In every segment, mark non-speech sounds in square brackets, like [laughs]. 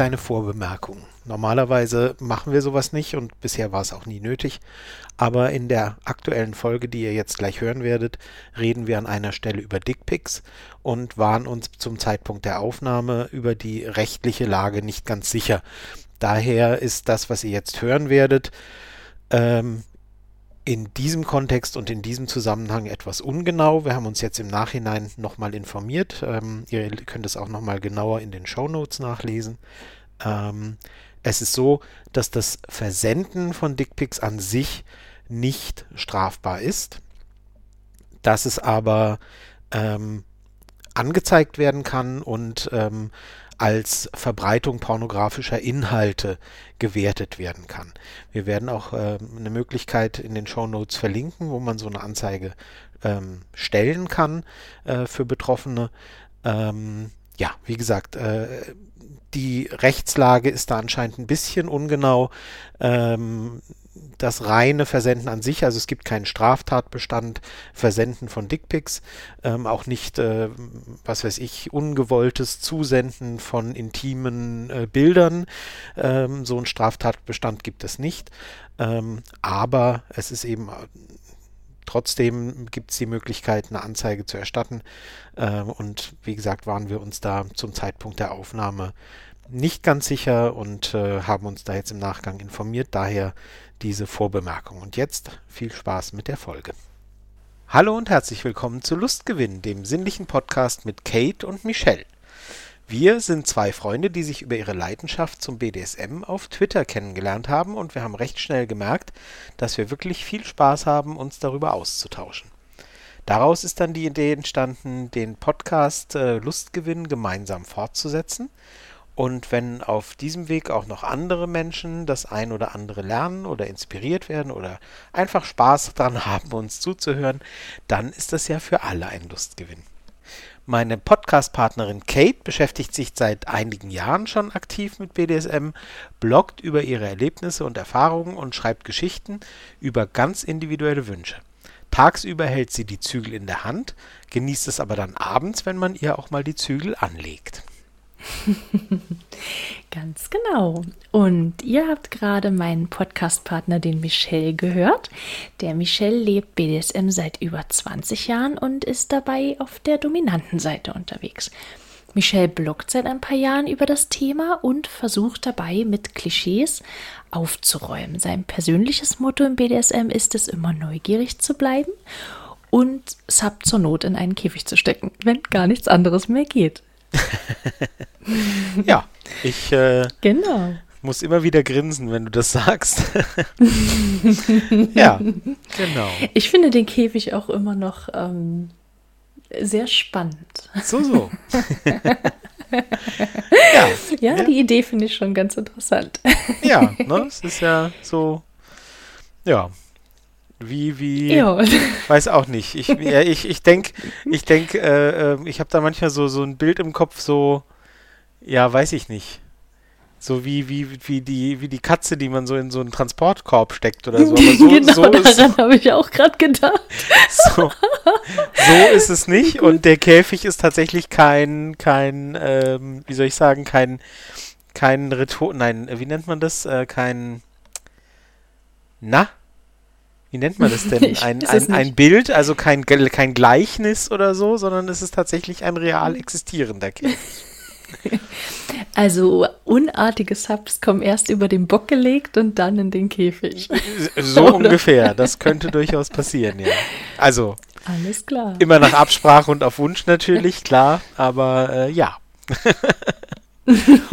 eine kleine Vorbemerkung. Normalerweise machen wir sowas nicht und bisher war es auch nie nötig. Aber in der aktuellen Folge, die ihr jetzt gleich hören werdet, reden wir an einer Stelle über Dickpics und waren uns zum Zeitpunkt der Aufnahme über die rechtliche Lage nicht ganz sicher. Daher ist das, was ihr jetzt hören werdet, ähm, in diesem Kontext und in diesem Zusammenhang etwas ungenau. Wir haben uns jetzt im Nachhinein nochmal informiert. Ähm, ihr könnt es auch nochmal genauer in den Show Notes nachlesen. Ähm, es ist so, dass das Versenden von Dickpics an sich nicht strafbar ist, dass es aber ähm, angezeigt werden kann und ähm, als Verbreitung pornografischer Inhalte gewertet werden kann. Wir werden auch äh, eine Möglichkeit in den Show Notes verlinken, wo man so eine Anzeige ähm, stellen kann äh, für Betroffene. Ähm, ja, wie gesagt, äh, die Rechtslage ist da anscheinend ein bisschen ungenau. Ähm, das reine Versenden an sich, also es gibt keinen Straftatbestand, Versenden von Dickpics, ähm, auch nicht, äh, was weiß ich, ungewolltes Zusenden von intimen äh, Bildern. Ähm, so einen Straftatbestand gibt es nicht. Ähm, aber es ist eben Trotzdem gibt es die Möglichkeit, eine Anzeige zu erstatten. Äh, und wie gesagt, waren wir uns da zum Zeitpunkt der Aufnahme nicht ganz sicher und äh, haben uns da jetzt im Nachgang informiert. Daher diese Vorbemerkung. Und jetzt viel Spaß mit der Folge. Hallo und herzlich willkommen zu Lustgewinn, dem sinnlichen Podcast mit Kate und Michelle. Wir sind zwei Freunde, die sich über ihre Leidenschaft zum BDSM auf Twitter kennengelernt haben und wir haben recht schnell gemerkt, dass wir wirklich viel Spaß haben, uns darüber auszutauschen. Daraus ist dann die Idee entstanden, den Podcast äh, Lustgewinn gemeinsam fortzusetzen und wenn auf diesem Weg auch noch andere Menschen das ein oder andere lernen oder inspiriert werden oder einfach Spaß [laughs] daran haben, uns zuzuhören, dann ist das ja für alle ein Lustgewinn. Meine Podcast-Partnerin Kate beschäftigt sich seit einigen Jahren schon aktiv mit BDSM, bloggt über ihre Erlebnisse und Erfahrungen und schreibt Geschichten über ganz individuelle Wünsche. Tagsüber hält sie die Zügel in der Hand, genießt es aber dann abends, wenn man ihr auch mal die Zügel anlegt. [laughs] Ganz genau. Und ihr habt gerade meinen Podcast-Partner, den Michel, gehört. Der Michel lebt BDSM seit über 20 Jahren und ist dabei auf der dominanten Seite unterwegs. Michel bloggt seit ein paar Jahren über das Thema und versucht dabei mit Klischees aufzuräumen. Sein persönliches Motto im BDSM ist es, immer neugierig zu bleiben und Sub zur Not in einen Käfig zu stecken, wenn gar nichts anderes mehr geht. [laughs] ja, ich äh, genau. muss immer wieder grinsen, wenn du das sagst. [laughs] ja, genau. Ich finde den Käfig auch immer noch ähm, sehr spannend. So, so. [laughs] ja, ja, ja, die Idee finde ich schon ganz interessant. ja, ne, es ist ja so, ja, wie, wie, jo. weiß auch nicht. Ich, ja, ich, ich denke, ich denke, äh, äh, ich habe da manchmal so, so ein Bild im Kopf, so, ja, weiß ich nicht. So wie, wie, wie, die, wie die Katze, die man so in so einen Transportkorb steckt oder so. Aber [laughs] so, genau, so daran habe ich auch gerade gedacht. So, so ist es nicht. Und der Käfig ist tatsächlich kein, kein, ähm, wie soll ich sagen, kein, kein Rhetor, nein, wie nennt man das? Äh, kein, na? Wie nennt man das denn? [laughs] Ein, ein, ein Bild, also kein, kein Gleichnis oder so, sondern es ist tatsächlich ein real existierender Käfig. [laughs] Also unartige Subs kommen erst über den Bock gelegt und dann in den Käfig. So [laughs] Oder? ungefähr. Das könnte durchaus passieren, ja. Also. Alles klar. Immer nach Absprache und auf Wunsch natürlich, klar. Aber äh, ja.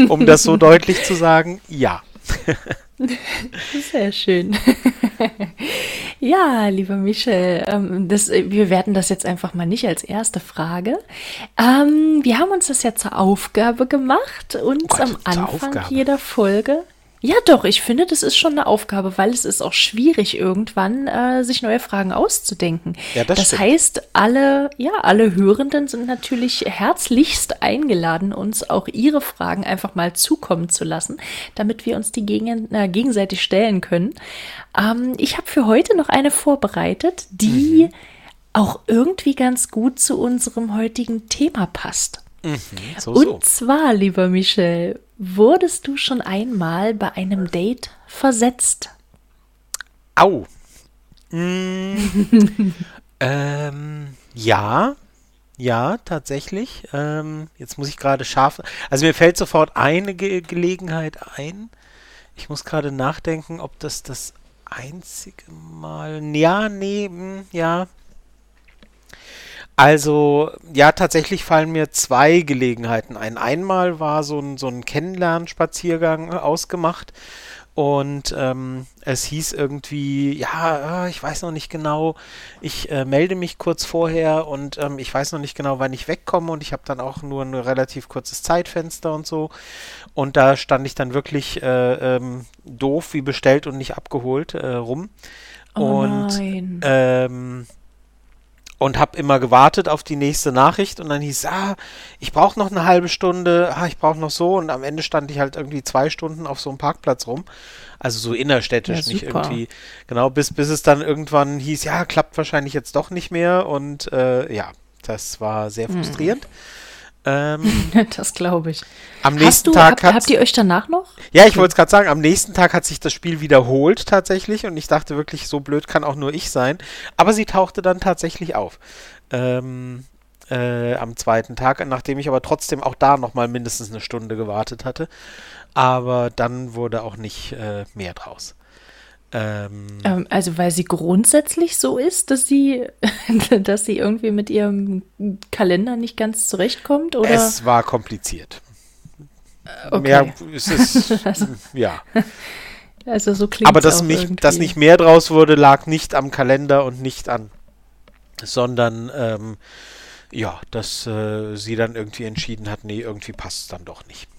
um das so deutlich zu sagen, ja. Sehr schön. [laughs] ja, lieber Michel, ähm, das, wir werden das jetzt einfach mal nicht als erste Frage. Ähm, wir haben uns das ja zur Aufgabe gemacht, uns oh Gott, am Anfang jeder Folge ja, doch, ich finde, das ist schon eine Aufgabe, weil es ist auch schwierig, irgendwann äh, sich neue Fragen auszudenken. Ja, das das heißt, alle, ja, alle Hörenden sind natürlich herzlichst eingeladen, uns auch ihre Fragen einfach mal zukommen zu lassen, damit wir uns die gegen, äh, gegenseitig stellen können. Ähm, ich habe für heute noch eine vorbereitet, die mhm. auch irgendwie ganz gut zu unserem heutigen Thema passt. Mhm, so, Und so. zwar, lieber Michel, wurdest du schon einmal bei einem Date versetzt? Au. Mm. [laughs] ähm, ja, ja, tatsächlich. Ähm, jetzt muss ich gerade scharf. Also mir fällt sofort eine Ge Gelegenheit ein. Ich muss gerade nachdenken, ob das das einzige Mal. Ja, nee, mh, hm, ja. Also, ja, tatsächlich fallen mir zwei Gelegenheiten ein. Einmal war so ein, so ein Kennenlernspaziergang ausgemacht und ähm, es hieß irgendwie, ja, äh, ich weiß noch nicht genau, ich äh, melde mich kurz vorher und ähm, ich weiß noch nicht genau, wann ich wegkomme und ich habe dann auch nur ein relativ kurzes Zeitfenster und so. Und da stand ich dann wirklich äh, ähm, doof wie bestellt und nicht abgeholt äh, rum. Oh und nein. Und habe immer gewartet auf die nächste Nachricht und dann hieß ah, ich brauche noch eine halbe Stunde, ah, ich brauche noch so und am Ende stand ich halt irgendwie zwei Stunden auf so einem Parkplatz rum, also so innerstädtisch, ja, nicht irgendwie, genau, bis, bis es dann irgendwann hieß, ja, klappt wahrscheinlich jetzt doch nicht mehr und äh, ja, das war sehr hm. frustrierend. Hm. Ähm, [laughs] das glaube ich. Am nächsten du, Tag hab, habt ihr euch danach noch? Ja, ich wollte es gerade sagen, am nächsten Tag hat sich das Spiel wiederholt tatsächlich und ich dachte wirklich, so blöd kann auch nur ich sein. Aber sie tauchte dann tatsächlich auf. Ähm, äh, am zweiten Tag, nachdem ich aber trotzdem auch da nochmal mindestens eine Stunde gewartet hatte. Aber dann wurde auch nicht äh, mehr draus. Ähm, ähm, also weil sie grundsätzlich so ist, dass sie, [laughs] dass sie irgendwie mit ihrem Kalender nicht ganz zurechtkommt, oder? Es war kompliziert. Okay. Mehr ist es, [laughs] also, ja. Also so klingt Aber dass, mich, dass nicht mehr draus wurde, lag nicht am Kalender und nicht an, sondern ähm, ja, dass äh, sie dann irgendwie entschieden hat, nee, irgendwie passt es dann doch nicht.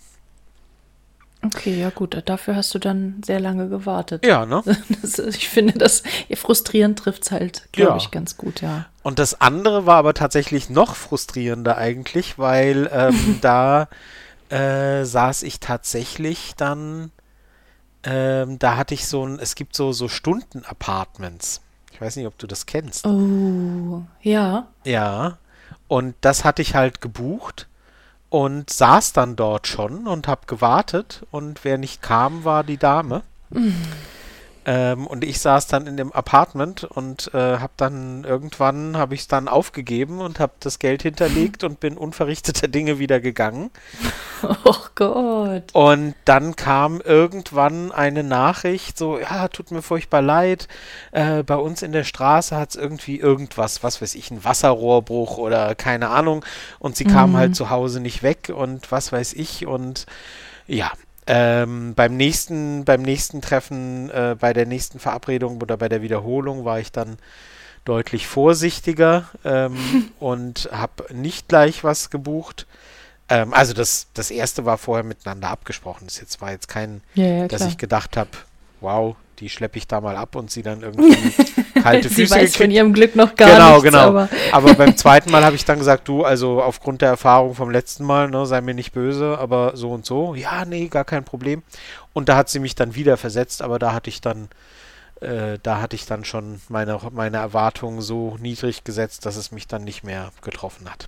Okay, ja gut, dafür hast du dann sehr lange gewartet. Ja, ne? [laughs] Das, ich finde, das frustrierend trifft es halt, glaube ja. ich, ganz gut, ja. Und das andere war aber tatsächlich noch frustrierender eigentlich, weil ähm, [laughs] da äh, saß ich tatsächlich dann, ähm, da hatte ich so ein, es gibt so, so Stunden-Apartments. Ich weiß nicht, ob du das kennst. Oh, ja. Ja. Und das hatte ich halt gebucht und saß dann dort schon und habe gewartet und wer nicht kam, war die Dame. Mhm. [laughs] Ähm, und ich saß dann in dem Apartment und äh, habe dann irgendwann habe ich es dann aufgegeben und habe das Geld hinterlegt und bin unverrichteter [laughs] Dinge wieder gegangen. [laughs] Oh Gott. Und dann kam irgendwann eine Nachricht, so, ja, tut mir furchtbar leid, äh, bei uns in der Straße hat es irgendwie irgendwas, was weiß ich, ein Wasserrohrbruch oder keine Ahnung. Und sie mhm. kam halt zu Hause nicht weg und was weiß ich und ja, ähm, beim nächsten, beim nächsten Treffen, äh, bei der nächsten Verabredung oder bei der Wiederholung war ich dann deutlich vorsichtiger ähm, [laughs] und habe nicht gleich was gebucht. Ähm, also das, das erste war vorher miteinander abgesprochen. Das jetzt war jetzt kein, ja, ja, dass ich gedacht habe, wow, die schleppe ich da mal ab und sie dann irgendwie [laughs] kalte Füße Sie weiß gekriegt. von ihrem Glück noch gar genau, nichts. Genau, genau. Aber, aber beim [laughs] zweiten Mal habe ich dann gesagt, du, also aufgrund der Erfahrung vom letzten Mal, ne, sei mir nicht böse, aber so und so. Ja, nee, gar kein Problem. Und da hat sie mich dann wieder versetzt, aber da hatte ich dann, äh, da hatte ich dann schon meine, meine Erwartungen so niedrig gesetzt, dass es mich dann nicht mehr getroffen hat.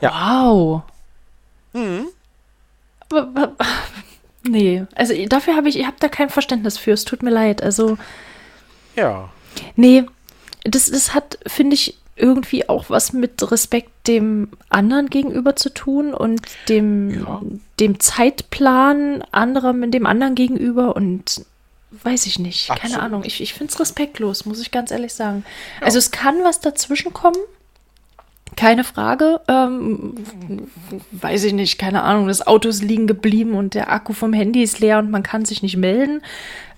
Ja. Wow. Mhm. Nee, also dafür habe ich, ich habe da kein Verständnis für. Es tut mir leid. Also. Ja. Nee, das, das hat, finde ich, irgendwie auch was mit Respekt dem anderen gegenüber zu tun und dem, ja. dem Zeitplan anderer mit dem anderen gegenüber und weiß ich nicht. Absolut. Keine Ahnung. Ich, ich finde es respektlos, muss ich ganz ehrlich sagen. Ja. Also es kann was dazwischen kommen. Keine Frage. Ähm, weiß ich nicht, keine Ahnung. Das Auto ist liegen geblieben und der Akku vom Handy ist leer und man kann sich nicht melden.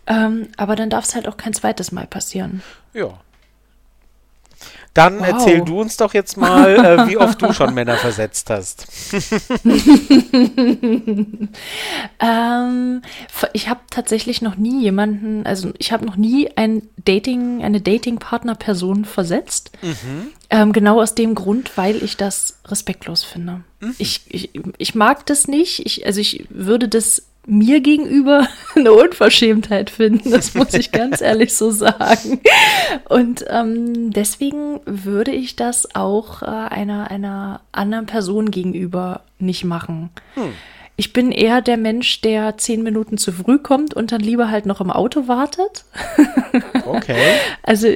Ähm, aber dann darf es halt auch kein zweites Mal passieren. Ja. Dann wow. erzähl du uns doch jetzt mal, äh, wie oft du schon Männer versetzt hast. [laughs] ähm, ich habe tatsächlich noch nie jemanden, also ich habe noch nie ein Dating, eine Dating-Partner-Person versetzt. Mhm. Ähm, genau aus dem Grund, weil ich das respektlos finde. Mhm. Ich, ich, ich mag das nicht. Ich, also ich würde das mir gegenüber [laughs] eine Unverschämtheit finden. Das muss ich ganz [laughs] ehrlich so sagen. Und ähm, deswegen würde ich das auch äh, einer, einer anderen Person gegenüber nicht machen. Hm. Ich bin eher der Mensch, der zehn Minuten zu früh kommt und dann lieber halt noch im Auto wartet. [laughs] Okay. also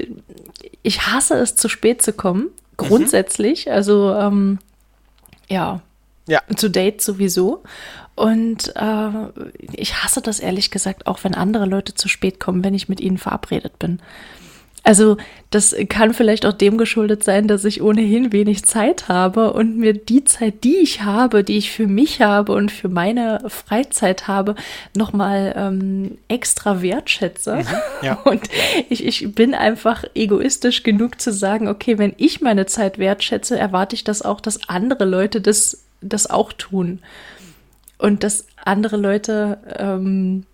ich hasse es, zu spät zu kommen, grundsätzlich. Mhm. Also ähm, ja, ja. Zu Dates sowieso. Und äh, ich hasse das ehrlich gesagt auch, wenn andere Leute zu spät kommen, wenn ich mit ihnen verabredet bin. Also das kann vielleicht auch dem geschuldet sein, dass ich ohnehin wenig Zeit habe und mir die Zeit, die ich habe, die ich für mich habe und für meine Freizeit habe, nochmal ähm, extra wertschätze. Mhm, ja. [laughs] Und ich, ich bin einfach egoistisch genug zu sagen, okay, wenn ich meine Zeit wertschätze, erwarte ich das auch, dass andere Leute das, das auch tun. Und dass andere Leute ähm,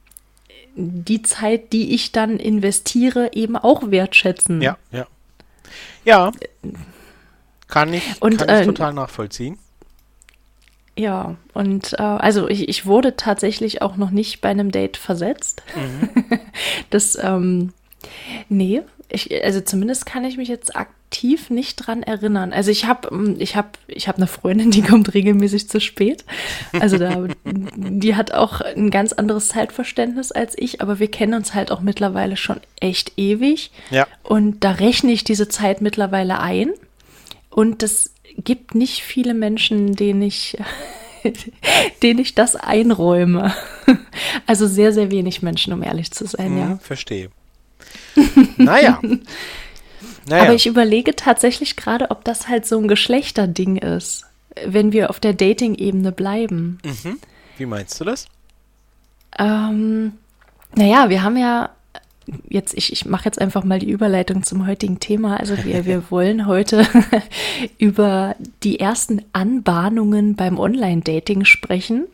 die Zeit, die ich dann investiere, eben auch wertschätzen. Ja, ja. Ja. Kann ich, und, kann ich äh, total nachvollziehen. Ja, und äh, also ich, ich wurde tatsächlich auch noch nicht bei einem Date versetzt. Mhm. [laughs] das, ähm, nee, ich, also zumindest kann ich mich jetzt aktiv nicht dran erinnern. Also ich habe ähm, ich hab, ich hab eine Freundin, die kommt regelmäßig zu spät. Also da, die hat auch ein ganz anderes Zeitverständnis als ich, aber wir kennen uns halt auch mittlerweile schon echt ewig. Ja. Und da rechne ich diese Zeit mittlerweile ein. Und das gibt nicht viele Menschen, denen ich [laughs] denen ich das einräume. [laughs] Also sehr, sehr wenig Menschen, um ehrlich zu sein, hm, ja. Verstehe. Naja. [laughs] naja. Aber ich überlege tatsächlich gerade, ob das halt so ein Geschlechterding ist, wenn wir auf der Dating-Ebene bleiben. Mhm. Wie meinst du das? Ähm, naja, wir haben ja jetzt, ich, ich mache jetzt einfach mal die Überleitung zum heutigen Thema. Also wir, wir [laughs] wollen heute [laughs] über die ersten Anbahnungen beim Online-Dating sprechen.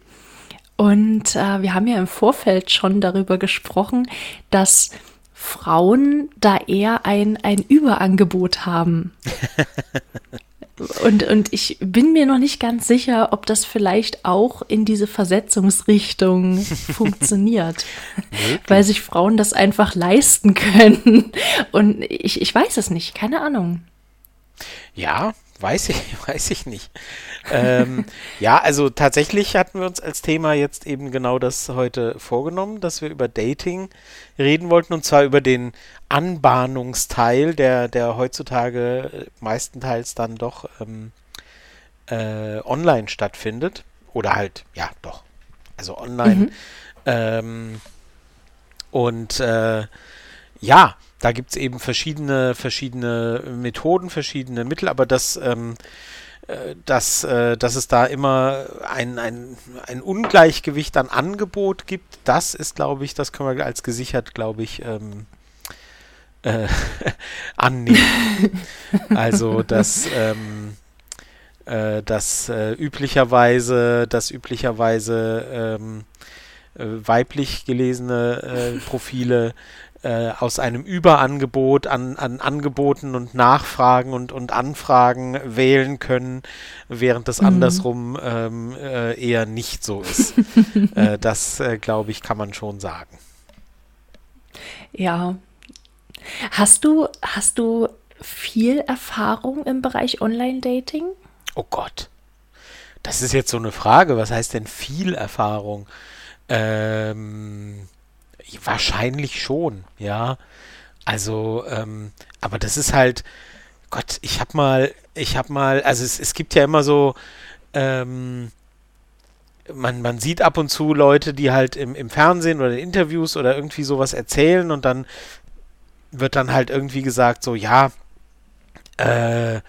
Und äh, wir haben ja im Vorfeld schon darüber gesprochen, dass Frauen da eher ein, ein Überangebot haben. Und, und ich bin mir noch nicht ganz sicher, ob das vielleicht auch in diese Versetzungsrichtung [laughs] funktioniert, weil sich Frauen das einfach leisten können. Und ich, ich weiß es nicht, keine Ahnung. Ja, weiß ich, [laughs] weiß ich nicht ähm, ja, also tatsächlich hatten wir uns als Thema jetzt eben genau das heute vorgenommen, dass wir über Dating reden wollten und zwar über den Anbahnungsteil, der, der heutzutage meistenteils dann doch ähm, äh, online stattfindet. Oder halt, ja, doch. Also online. Mhm. Ähm, und äh, ja, da gibt es eben verschiedene, verschiedene Methoden, verschiedene Mittel, aber das ähm, äh, dass, äh, dass es da immer ein, ein, ein Ungleichgewicht an Angebot gibt, das ist, glaube ich, das können wir als gesichert, glaube ich, ähm, äh, [laughs] annehmen. [laughs] also, dass, ähm, äh, dass äh, üblicherweise, dass üblicherweise ähm, äh, weiblich gelesene Profile äh, aus einem Überangebot an, an Angeboten und Nachfragen und, und Anfragen wählen können, während das mhm. andersrum ähm, äh, eher nicht so ist. [laughs] äh, das, äh, glaube ich, kann man schon sagen. Ja. Hast du, hast du viel Erfahrung im Bereich Online-Dating? Oh Gott. Das ist jetzt so eine Frage. Was heißt denn viel Erfahrung? Ähm, Wahrscheinlich schon, ja. Also, ähm, aber das ist halt, Gott, ich hab mal, ich hab mal, also es, es gibt ja immer so, ähm, man, man sieht ab und zu Leute, die halt im, im Fernsehen oder in Interviews oder irgendwie sowas erzählen und dann wird dann halt irgendwie gesagt, so, ja, äh,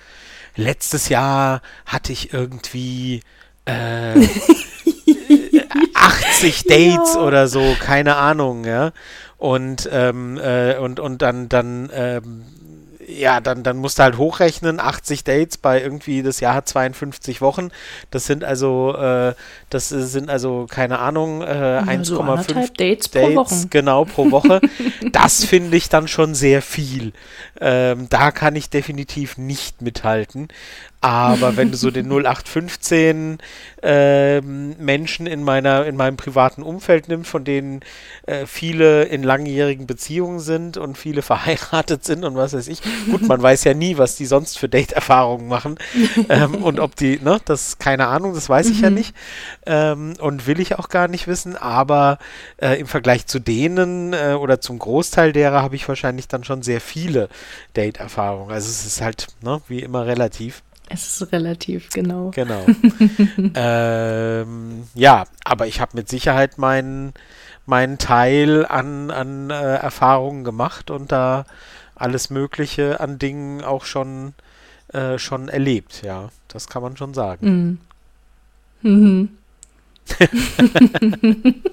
letztes Jahr hatte ich irgendwie äh, [laughs] 80 [laughs] Dates ja. oder so, keine Ahnung, ja. Und, ähm, äh, und, und dann, dann ähm, ja, dann, dann musst du halt hochrechnen, 80 Dates bei irgendwie, das Jahr hat 52 Wochen. Das sind also, äh, das sind also, keine Ahnung, äh, 1,5 so Dates, Dates pro Woche. Genau, pro Woche. [laughs] das finde ich dann schon sehr viel. Ähm, da kann ich definitiv nicht mithalten. Aber wenn du so den 0815 äh, Menschen in meiner, in meinem privaten Umfeld nimmst, von denen äh, viele in langjährigen Beziehungen sind und viele [laughs] verheiratet sind und was weiß ich. Gut, man weiß ja nie, was die sonst für Date-Erfahrungen machen. ähm, [laughs] und ob die, ne, das keine Ahnung, das weiß ich mhm. ja nicht. Ähm, und will ich auch gar nicht wissen. Aber äh, im Vergleich zu denen äh, oder zum Großteil derer habe ich wahrscheinlich dann schon sehr viele Date-Erfahrungen. Also es ist halt, ne, wie immer relativ. Es ist relativ, genau. Genau. [laughs] ähm, ja, aber ich habe mit Sicherheit meinen, meinen Teil an, an äh, Erfahrungen gemacht und da alles Mögliche an Dingen auch schon, äh, schon erlebt, ja. Das kann man schon sagen. Mm. Mhm. [laughs]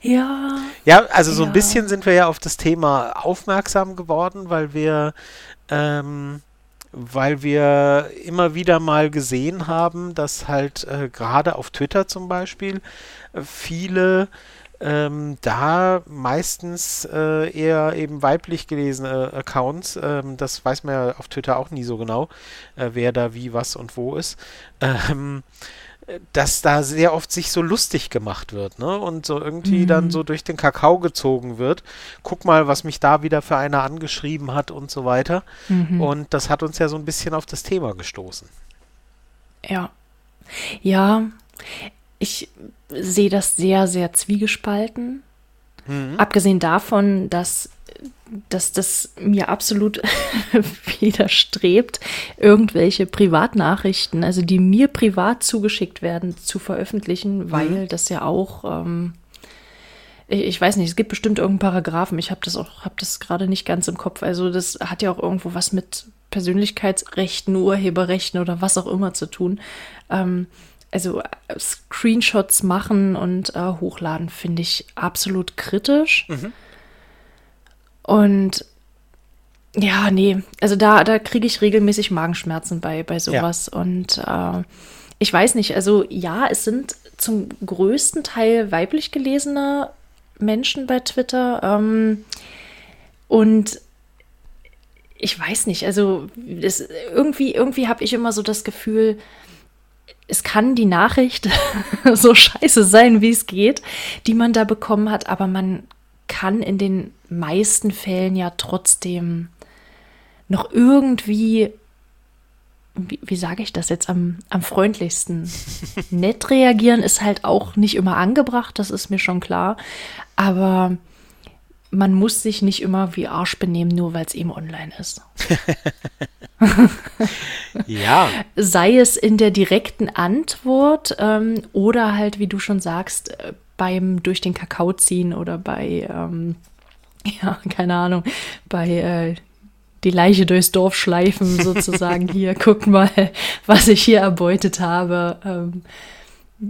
ja. Ja, also so ein bisschen sind wir ja auf das Thema aufmerksam geworden, weil wir ähm, weil wir immer wieder mal gesehen haben, dass halt äh, gerade auf Twitter zum Beispiel äh, viele ähm, da meistens äh, eher eben weiblich gelesene Accounts, ähm, das weiß man ja auf Twitter auch nie so genau, äh, wer da wie, was und wo ist, ähm, dass da sehr oft sich so lustig gemacht wird, ne? Und so irgendwie mhm. dann so durch den Kakao gezogen wird. Guck mal, was mich da wieder für einer angeschrieben hat und so weiter. Mhm. Und das hat uns ja so ein bisschen auf das Thema gestoßen. Ja. Ja, ich sehe das sehr, sehr zwiegespalten. Mhm. Abgesehen davon, dass dass das mir absolut [laughs] widerstrebt, irgendwelche Privatnachrichten, also die mir privat zugeschickt werden, zu veröffentlichen, mhm. weil mhm. das ja auch, ähm, ich, ich, weiß nicht, es gibt bestimmt irgendeinen Paragraphen, ich habe das auch, habe das gerade nicht ganz im Kopf. Also das hat ja auch irgendwo was mit Persönlichkeitsrechten, Urheberrechten oder was auch immer zu tun. Ähm, also äh, Screenshots machen und äh, hochladen finde ich absolut kritisch. Mhm. Und ja, nee, also da, da kriege ich regelmäßig Magenschmerzen bei, bei sowas. Ja. Und äh, ich weiß nicht, also ja, es sind zum größten Teil weiblich gelesene Menschen bei Twitter. Ähm, und ich weiß nicht, also das, irgendwie, irgendwie habe ich immer so das Gefühl, es kann die Nachricht [laughs] so scheiße sein, wie es geht, die man da bekommen hat, aber man kann in den meisten Fällen ja trotzdem noch irgendwie, wie, wie sage ich das jetzt am, am freundlichsten? [laughs] Nett reagieren ist halt auch nicht immer angebracht, das ist mir schon klar. Aber man muss sich nicht immer wie Arsch benehmen, nur weil es eben online ist. [laughs] ja. Sei es in der direkten Antwort ähm, oder halt, wie du schon sagst, äh, beim durch den Kakao ziehen oder bei, ähm, [laughs] ja, keine Ahnung, bei äh, die Leiche durchs Dorf schleifen, [laughs] sozusagen. hier, guck mal, [laughs] was ich hier erbeutet habe. Ähm,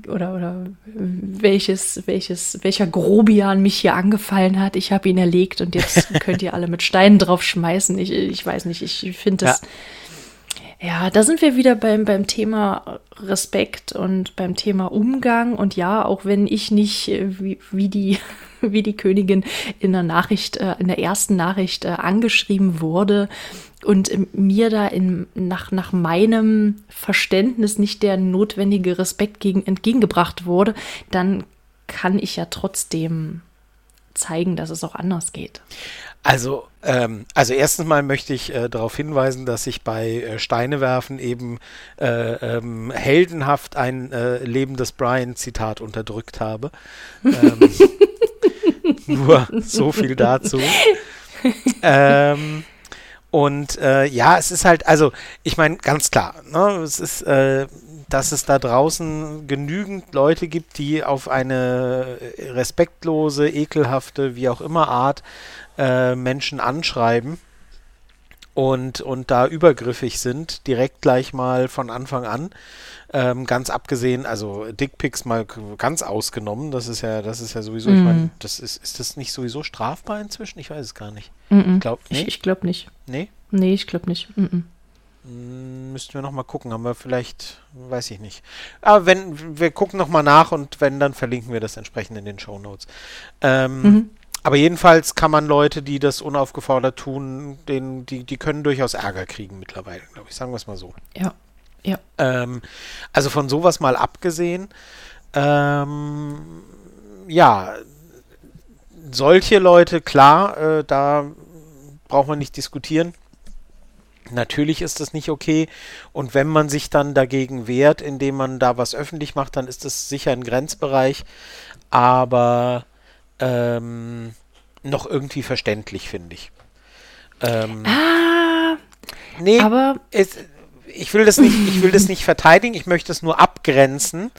oder, oder welches, welches, welcher Grobian mich hier angefallen hat. Ich habe ihn erlegt und jetzt könnt ihr alle mit Steinen drauf schmeißen. Ich, ich weiß nicht, ich finde das. Ja ja, da sind wir wieder beim, beim Thema Respekt und beim Thema Umgang. Und ja, auch wenn ich nicht äh, wie, wie, die, [laughs] wie die Königin in der Nachricht, äh, in der ersten Nachricht äh, angeschrieben wurde und mir da in, nach, nach meinem Verständnis nicht der notwendige Respekt gegen, entgegengebracht wurde, dann kann ich ja trotzdem zeigen, dass es auch anders geht. Also, ähm, also erstens mal möchte ich äh, darauf hinweisen, dass ich bei äh, Steinewerfen eben äh, ähm, heldenhaft ein äh, Leben des Brian-Zitat unterdrückt habe. Ähm, [laughs] nur so viel dazu. ähm, und äh, ja, es ist halt, also ich meine, ganz klar, ne, es ist, äh, dass es da draußen genügend Leute gibt, die auf eine respektlose, ekelhafte, wie auch immer Art äh, Menschen anschreiben und, und da übergriffig sind, direkt gleich mal von Anfang an. Ähm, ganz abgesehen, also Dickpics mal ganz ausgenommen, das ist ja, das ist ja sowieso, mm. ich meine, mhm. das ist, ist das nicht sowieso strafbar inzwischen? Ich weiß es gar nicht. Mm -mm. Glaub, nee? Ich, ich glaube nicht. Nee? Nee, ich glaube nicht. Hm, müssten wir noch mal gucken, haben wir vielleicht, weiß ich nicht. Aber wenn, wir gucken noch mal nach und wenn, dann verlinken wir das entsprechend in den Show Notes. Ähm, mhm. Aber jedenfalls kann man Leute, die das unaufgefordert tun, den, die, die können durchaus Ärger kriegen mittlerweile, glaube ich. Sagen wir es mal so. Ja. Ja. Ähm, also von sowas mal abgesehen, ähm, ja, solche Leute, klar, äh, da braucht man nicht diskutieren. Natürlich ist das nicht okay. Und wenn man sich dann dagegen wehrt, indem man da was öffentlich macht, dann ist das sicher ein Grenzbereich. Aber ähm, noch irgendwie verständlich, finde ich. Ähm, ah, nee, aber es, ich will das nicht, ich will das nicht verteidigen, ich möchte es nur abgrenzen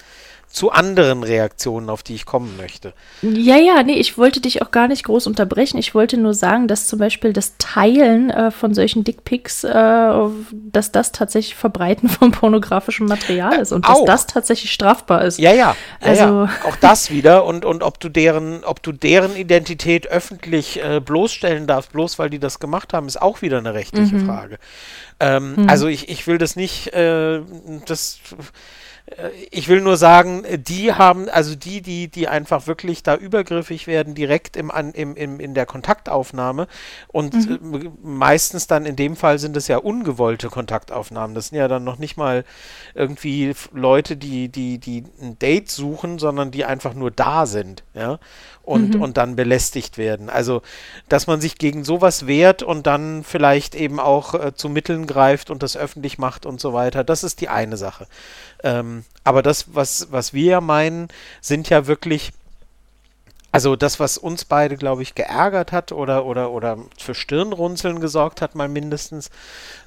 zu anderen Reaktionen, auf die ich kommen möchte. Ja, ja, nee, ich wollte dich auch gar nicht groß unterbrechen. Ich wollte nur sagen, dass zum Beispiel das Teilen äh, von solchen Dickpics, äh, dass das tatsächlich Verbreiten [laughs] von pornografischem Material ist und auch. dass das tatsächlich strafbar ist. Ja, ja, ja also ja. [laughs] auch das wieder und, und ob du deren, ob du deren Identität öffentlich äh, bloßstellen darfst, bloß weil die das gemacht haben, ist auch wieder eine rechtliche mhm. Frage. Ähm, mhm. Also ich, ich will das nicht, äh, das ich will nur sagen, die haben, also die, die, die einfach wirklich da übergriffig werden, direkt im, im, im, in der Kontaktaufnahme und mhm. Äh, meistens dann in dem Fall sind es ja ungewollte Kontaktaufnahmen. Das sind ja dann noch nicht mal irgendwie Leute, die, die, die ein Date suchen, sondern die einfach nur da sind, ja, und, mhm. und dann belästigt werden. Also, dass man sich gegen sowas wehrt und dann vielleicht eben auch äh, zu Mitteln greift und das öffentlich macht und so weiter, das ist die eine Sache. Ähm, aber das, was, was wir ja meinen, sind ja wirklich, also das, was uns beide, glaube ich, geärgert hat oder, oder, oder für Stirnrunzeln gesorgt hat, mal mindestens,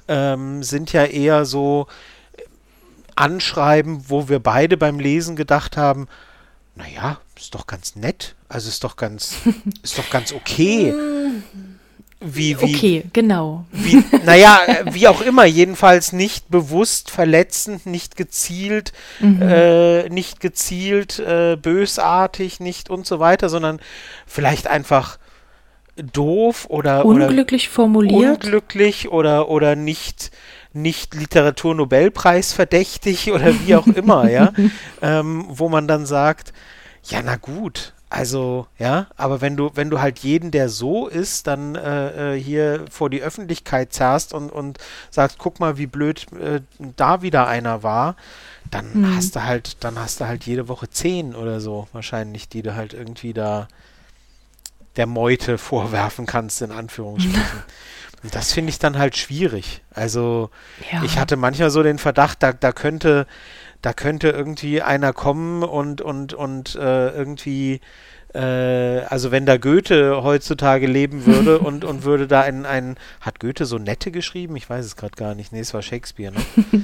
ähm, sind ja eher so Anschreiben, wo wir beide beim Lesen gedacht haben, naja, ist doch ganz nett. Also ist doch ganz, [laughs] ist doch ganz okay. Wie, wie, okay, genau. Wie, naja, wie auch immer, jedenfalls nicht bewusst verletzend, nicht gezielt, mhm. äh, nicht gezielt äh, bösartig, nicht und so weiter, sondern vielleicht einfach doof oder unglücklich oder formuliert, unglücklich oder oder nicht nicht Literaturnobelpreis verdächtig oder wie auch immer, ja, [laughs] ähm, wo man dann sagt, ja na gut, also, ja, aber wenn du, wenn du halt jeden, der so ist, dann äh, äh, hier vor die Öffentlichkeit zerrst und, und sagst, guck mal, wie blöd äh, da wieder einer war, dann mhm. hast du halt, dann hast du halt jede Woche zehn oder so wahrscheinlich, die du halt irgendwie da der Meute [laughs] vorwerfen kannst, in Anführungsstrichen. [laughs] Und das finde ich dann halt schwierig. Also, ja. ich hatte manchmal so den Verdacht, da, da könnte, da könnte irgendwie einer kommen und, und, und äh, irgendwie, äh, also wenn da Goethe heutzutage leben würde [laughs] und, und würde da ein, ein, hat Goethe so nette geschrieben? Ich weiß es gerade gar nicht. Nee, es war Shakespeare, ne? [laughs]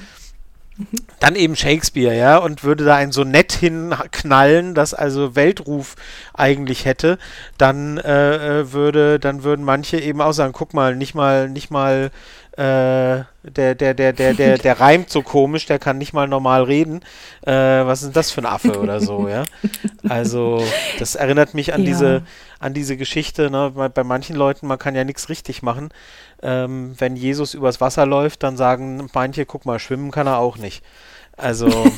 Dann eben Shakespeare, ja, und würde da ein Sonett hinknallen, das also Weltruf eigentlich hätte, dann äh, äh würde, dann würden manche eben auch sagen, guck mal, nicht mal, nicht mal äh, der, der, der, der, der, [laughs] der reimt so komisch, der kann nicht mal normal reden. Äh, was ist das für ein Affe oder so, ja? Also, das erinnert mich an ja. diese, an diese Geschichte, ne? bei, bei manchen Leuten, man kann ja nichts richtig machen. Ähm, wenn Jesus übers Wasser läuft, dann sagen manche, guck mal, schwimmen kann er auch nicht. Also. [laughs]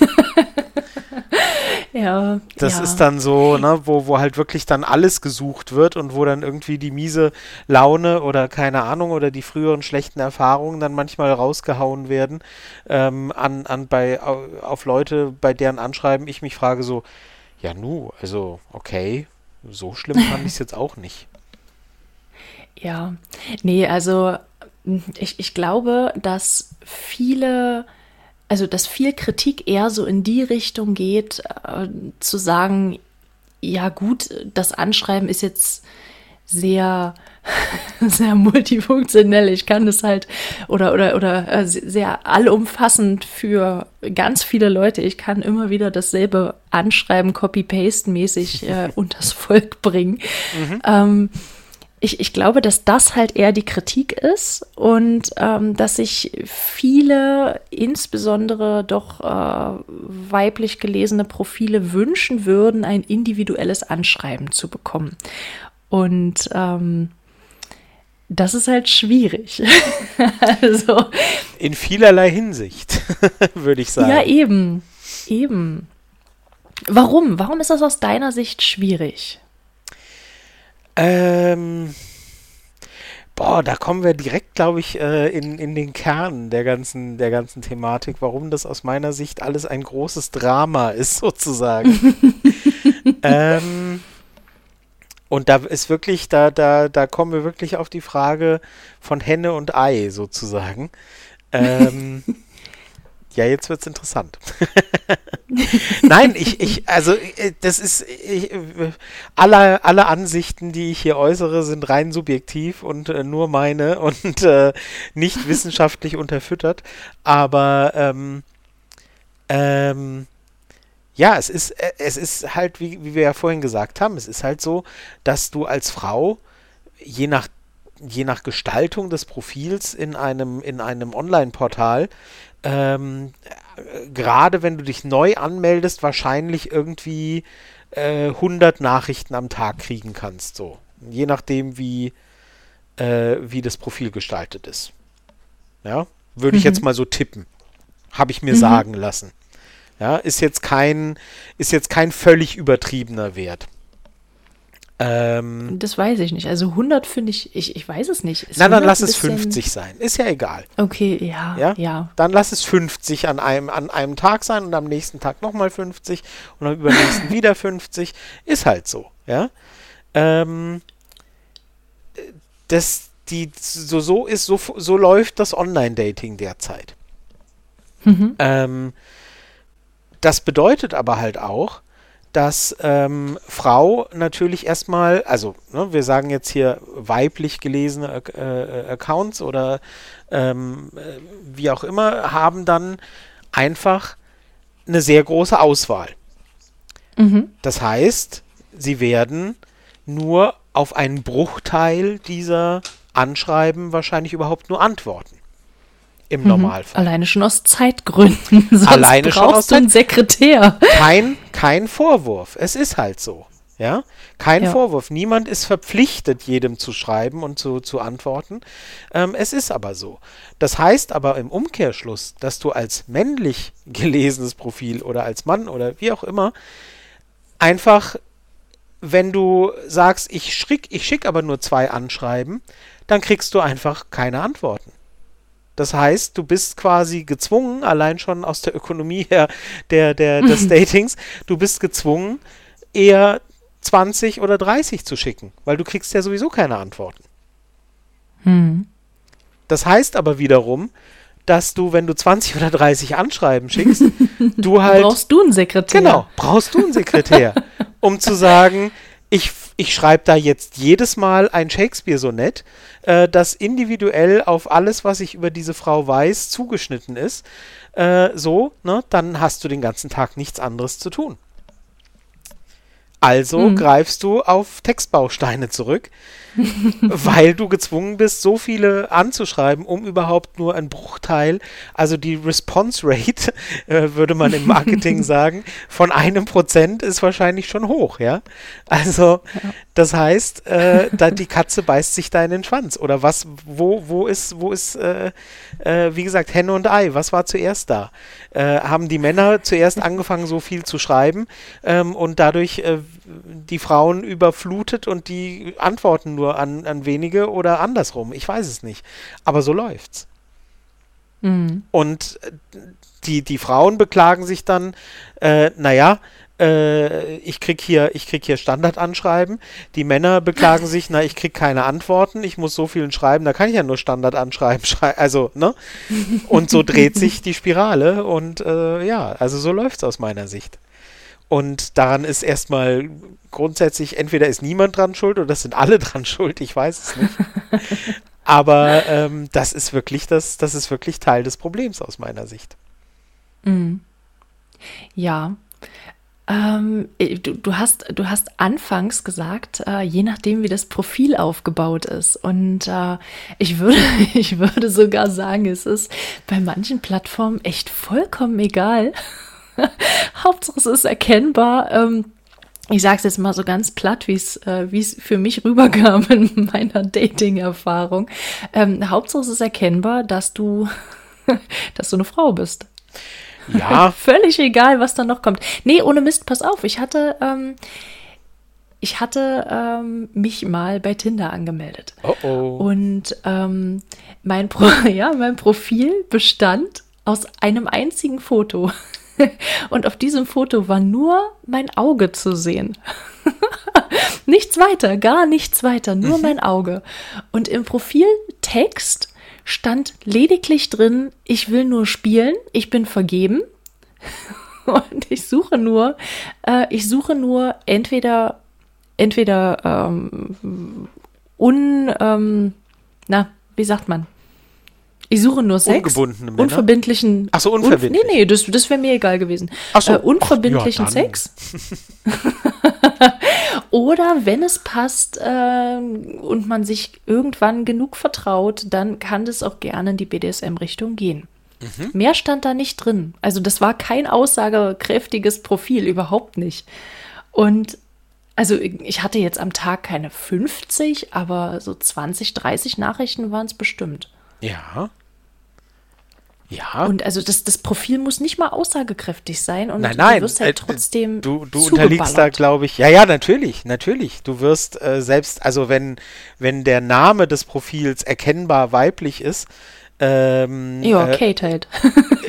Ja. Das ja. ist dann so, ne, wo, wo halt wirklich dann alles gesucht wird und wo dann irgendwie die miese Laune oder keine Ahnung oder die früheren schlechten Erfahrungen dann manchmal rausgehauen werden ähm, an, an bei auf Leute, bei deren Anschreiben ich mich frage so, ja nu, also okay, so schlimm fand ich es jetzt auch nicht. Ja, nee, also ich, ich glaube, dass viele also dass viel Kritik eher so in die Richtung geht, äh, zu sagen, ja gut, das Anschreiben ist jetzt sehr, [laughs] sehr multifunktionell. Ich kann das halt oder oder oder äh, sehr allumfassend für ganz viele Leute. Ich kann immer wieder dasselbe Anschreiben, Copy-Paste-mäßig äh, [laughs] unters Volk bringen. Mhm. Ähm, ich, ich glaube, dass das halt eher die Kritik ist und ähm, dass sich viele, insbesondere doch äh, weiblich gelesene Profile wünschen würden, ein individuelles Anschreiben zu bekommen. Und ähm, das ist halt schwierig. [laughs] also, In vielerlei Hinsicht, [laughs] würde ich sagen. Ja, eben. Eben. Warum? Warum ist das aus deiner Sicht schwierig? Ähm, boah, da kommen wir direkt, glaube ich, äh, in, in den Kern der ganzen, der ganzen Thematik, warum das aus meiner Sicht alles ein großes Drama ist, [laughs] sozusagen. [laughs] ähm, und da ist wirklich, da, da, da kommen wir wirklich auf die Frage von Henne und Ei, sozusagen. Ähm, [laughs] ja, jetzt wird's interessant. [laughs] Nein, ich, ich, also äh, das ist ich, alle, alle Ansichten, die ich hier äußere, sind rein subjektiv und äh, nur meine [laughs] und äh, nicht wissenschaftlich unterfüttert. Aber ähm, ähm, ja, es ist, äh, es ist halt, wie, wie wir ja vorhin gesagt haben, es ist halt so, dass du als Frau je nach je nach Gestaltung des Profils in einem, in einem Online-Portal ähm, gerade wenn du dich neu anmeldest, wahrscheinlich irgendwie äh, 100 Nachrichten am Tag kriegen kannst. So. Je nachdem, wie, äh, wie das Profil gestaltet ist. Ja, würde mhm. ich jetzt mal so tippen. Habe ich mir mhm. sagen lassen. Ja, ist jetzt kein, ist jetzt kein völlig übertriebener Wert. Ähm, das weiß ich nicht. Also 100 finde ich, ich, ich weiß es nicht. Ist na, dann lass es 50 sein. Ist ja egal. Okay, ja, ja, ja. Dann lass es 50 an einem, an einem Tag sein und am nächsten Tag nochmal 50 und am übernächsten [laughs] wieder 50. Ist halt so, ja. Ähm, das, die, so, so ist, so, so läuft das Online-Dating derzeit. Mhm. Ähm, das bedeutet aber halt auch, dass ähm, Frau natürlich erstmal, also ne, wir sagen jetzt hier weiblich gelesene äh, Accounts oder ähm, äh, wie auch immer, haben dann einfach eine sehr große Auswahl. Mhm. Das heißt, sie werden nur auf einen Bruchteil dieser Anschreiben wahrscheinlich überhaupt nur antworten. Im mhm. Normalfall. Alleine schon aus Zeitgründen. [laughs] Sonst Alleine schon aus du einen Sekretär. Kein, kein Vorwurf. Es ist halt so. Ja, kein ja. Vorwurf. Niemand ist verpflichtet, jedem zu schreiben und zu, zu antworten. Ähm, es ist aber so. Das heißt aber im Umkehrschluss, dass du als männlich gelesenes Profil oder als Mann oder wie auch immer einfach, wenn du sagst, ich schicke ich schick aber nur zwei Anschreiben, dann kriegst du einfach keine Antworten. Das heißt, du bist quasi gezwungen, allein schon aus der Ökonomie her der, der, des [laughs] Datings, du bist gezwungen, eher 20 oder 30 zu schicken, weil du kriegst ja sowieso keine Antworten. Hm. Das heißt aber wiederum, dass du, wenn du 20 oder 30 Anschreiben schickst, [laughs] du halt. Brauchst du einen Sekretär. Genau, brauchst du einen Sekretär, [laughs] um zu sagen, ich, ich schreibe da jetzt jedes Mal ein Shakespeare-Sonett, äh, das individuell auf alles, was ich über diese Frau weiß, zugeschnitten ist. Äh, so, ne, dann hast du den ganzen Tag nichts anderes zu tun. Also mhm. greifst du auf Textbausteine zurück, [laughs] weil du gezwungen bist, so viele anzuschreiben, um überhaupt nur einen Bruchteil, also die Response Rate, [laughs] äh, würde man im Marketing [laughs] sagen, von einem Prozent ist wahrscheinlich schon hoch, ja. Also, ja. das heißt, äh, da die Katze beißt sich da in den Schwanz. Oder was, wo, wo ist, wo ist, äh, äh wie gesagt, Henne und Ei, was war zuerst da? Äh, haben die Männer zuerst angefangen, so viel zu schreiben ähm, und dadurch äh, die Frauen überflutet und die antworten nur an, an wenige oder andersrum. Ich weiß es nicht. Aber so läuft's. Mhm. Und äh, die, die Frauen beklagen sich dann, äh, naja, äh, ich krieg hier, ich krieg hier Standardanschreiben. Die Männer beklagen [laughs] sich, na, ich krieg keine Antworten, ich muss so vielen schreiben, da kann ich ja nur Standardanschreiben [laughs] schreiben. Also, ne? Und so dreht [laughs] sich die Spirale und äh, ja, also so läuft's aus meiner Sicht. Und daran ist erstmal grundsätzlich, entweder ist niemand dran schuld oder das sind alle [laughs] dran schuld, ich weiß es nicht. [laughs] Aber ähm, das ist wirklich das, das ist wirklich Teil des Problems aus meiner Sicht. Mhm. Ja. Ähm, äh, du, du, hast, du hast anfangs gesagt, äh, je nachdem, wie das Profil aufgebaut ist. Und äh, ich, würde, [laughs] ich würde sogar sagen, es ist bei manchen Plattformen echt vollkommen egal. [laughs] Hauptsache es ist erkennbar. Ähm, ich sage es jetzt mal so ganz platt, wie es äh, für mich rüberkam in [laughs] meiner Dating-Erfahrung. Ähm, Hauptsache es ist erkennbar, dass du, [laughs] dass du eine Frau bist. Ja. Völlig egal, was da noch kommt. Nee, ohne Mist, pass auf. Ich hatte, ähm, ich hatte ähm, mich mal bei Tinder angemeldet. Oh oh. Und ähm, mein, Pro ja, mein Profil bestand aus einem einzigen Foto. [laughs] Und auf diesem Foto war nur mein Auge zu sehen. [laughs] nichts weiter, gar nichts weiter, nur mhm. mein Auge. Und im Profiltext stand lediglich drin, ich will nur spielen, ich bin vergeben. [laughs] Und ich suche nur, äh, ich suche nur entweder, entweder ähm, un, ähm, na, wie sagt man? Ich suche nur Sex. Unverbindlichen. Ach so, unverbindlich. Un, nee, nee, das, das wäre mir egal gewesen. Ach so. Äh, unverbindlichen Ach, ja, Sex. [laughs] Oder wenn es passt äh, und man sich irgendwann genug vertraut, dann kann das auch gerne in die BDSM-Richtung gehen. Mhm. Mehr stand da nicht drin. Also das war kein aussagekräftiges Profil, überhaupt nicht. Und also ich hatte jetzt am Tag keine 50, aber so 20, 30 Nachrichten waren es bestimmt. Ja. Ja. Und also das, das Profil muss nicht mal aussagekräftig sein und nein, nein, du wirst halt äh, trotzdem. Du, du unterliegst da, glaube ich. Ja, ja, natürlich, natürlich. Du wirst äh, selbst, also wenn, wenn der Name des Profils erkennbar weiblich ist, ähm, ja, äh, Kate halt.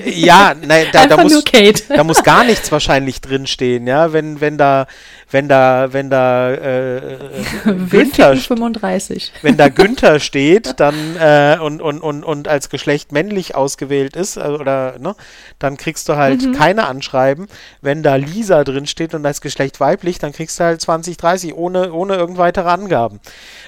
Ja, nein, da, [laughs] da, muss, da muss gar nichts wahrscheinlich drinstehen, ja, wenn, wenn da, wenn da, wenn da äh, [laughs] Günther 35. Wenn da Günther [laughs] steht, dann äh, und, und, und, und als Geschlecht männlich ausgewählt ist, also, oder ne, dann kriegst du halt mhm. keine Anschreiben. Wenn da Lisa drin steht und als Geschlecht weiblich, dann kriegst du halt 20, 30 ohne, ohne irgend weitere Angaben.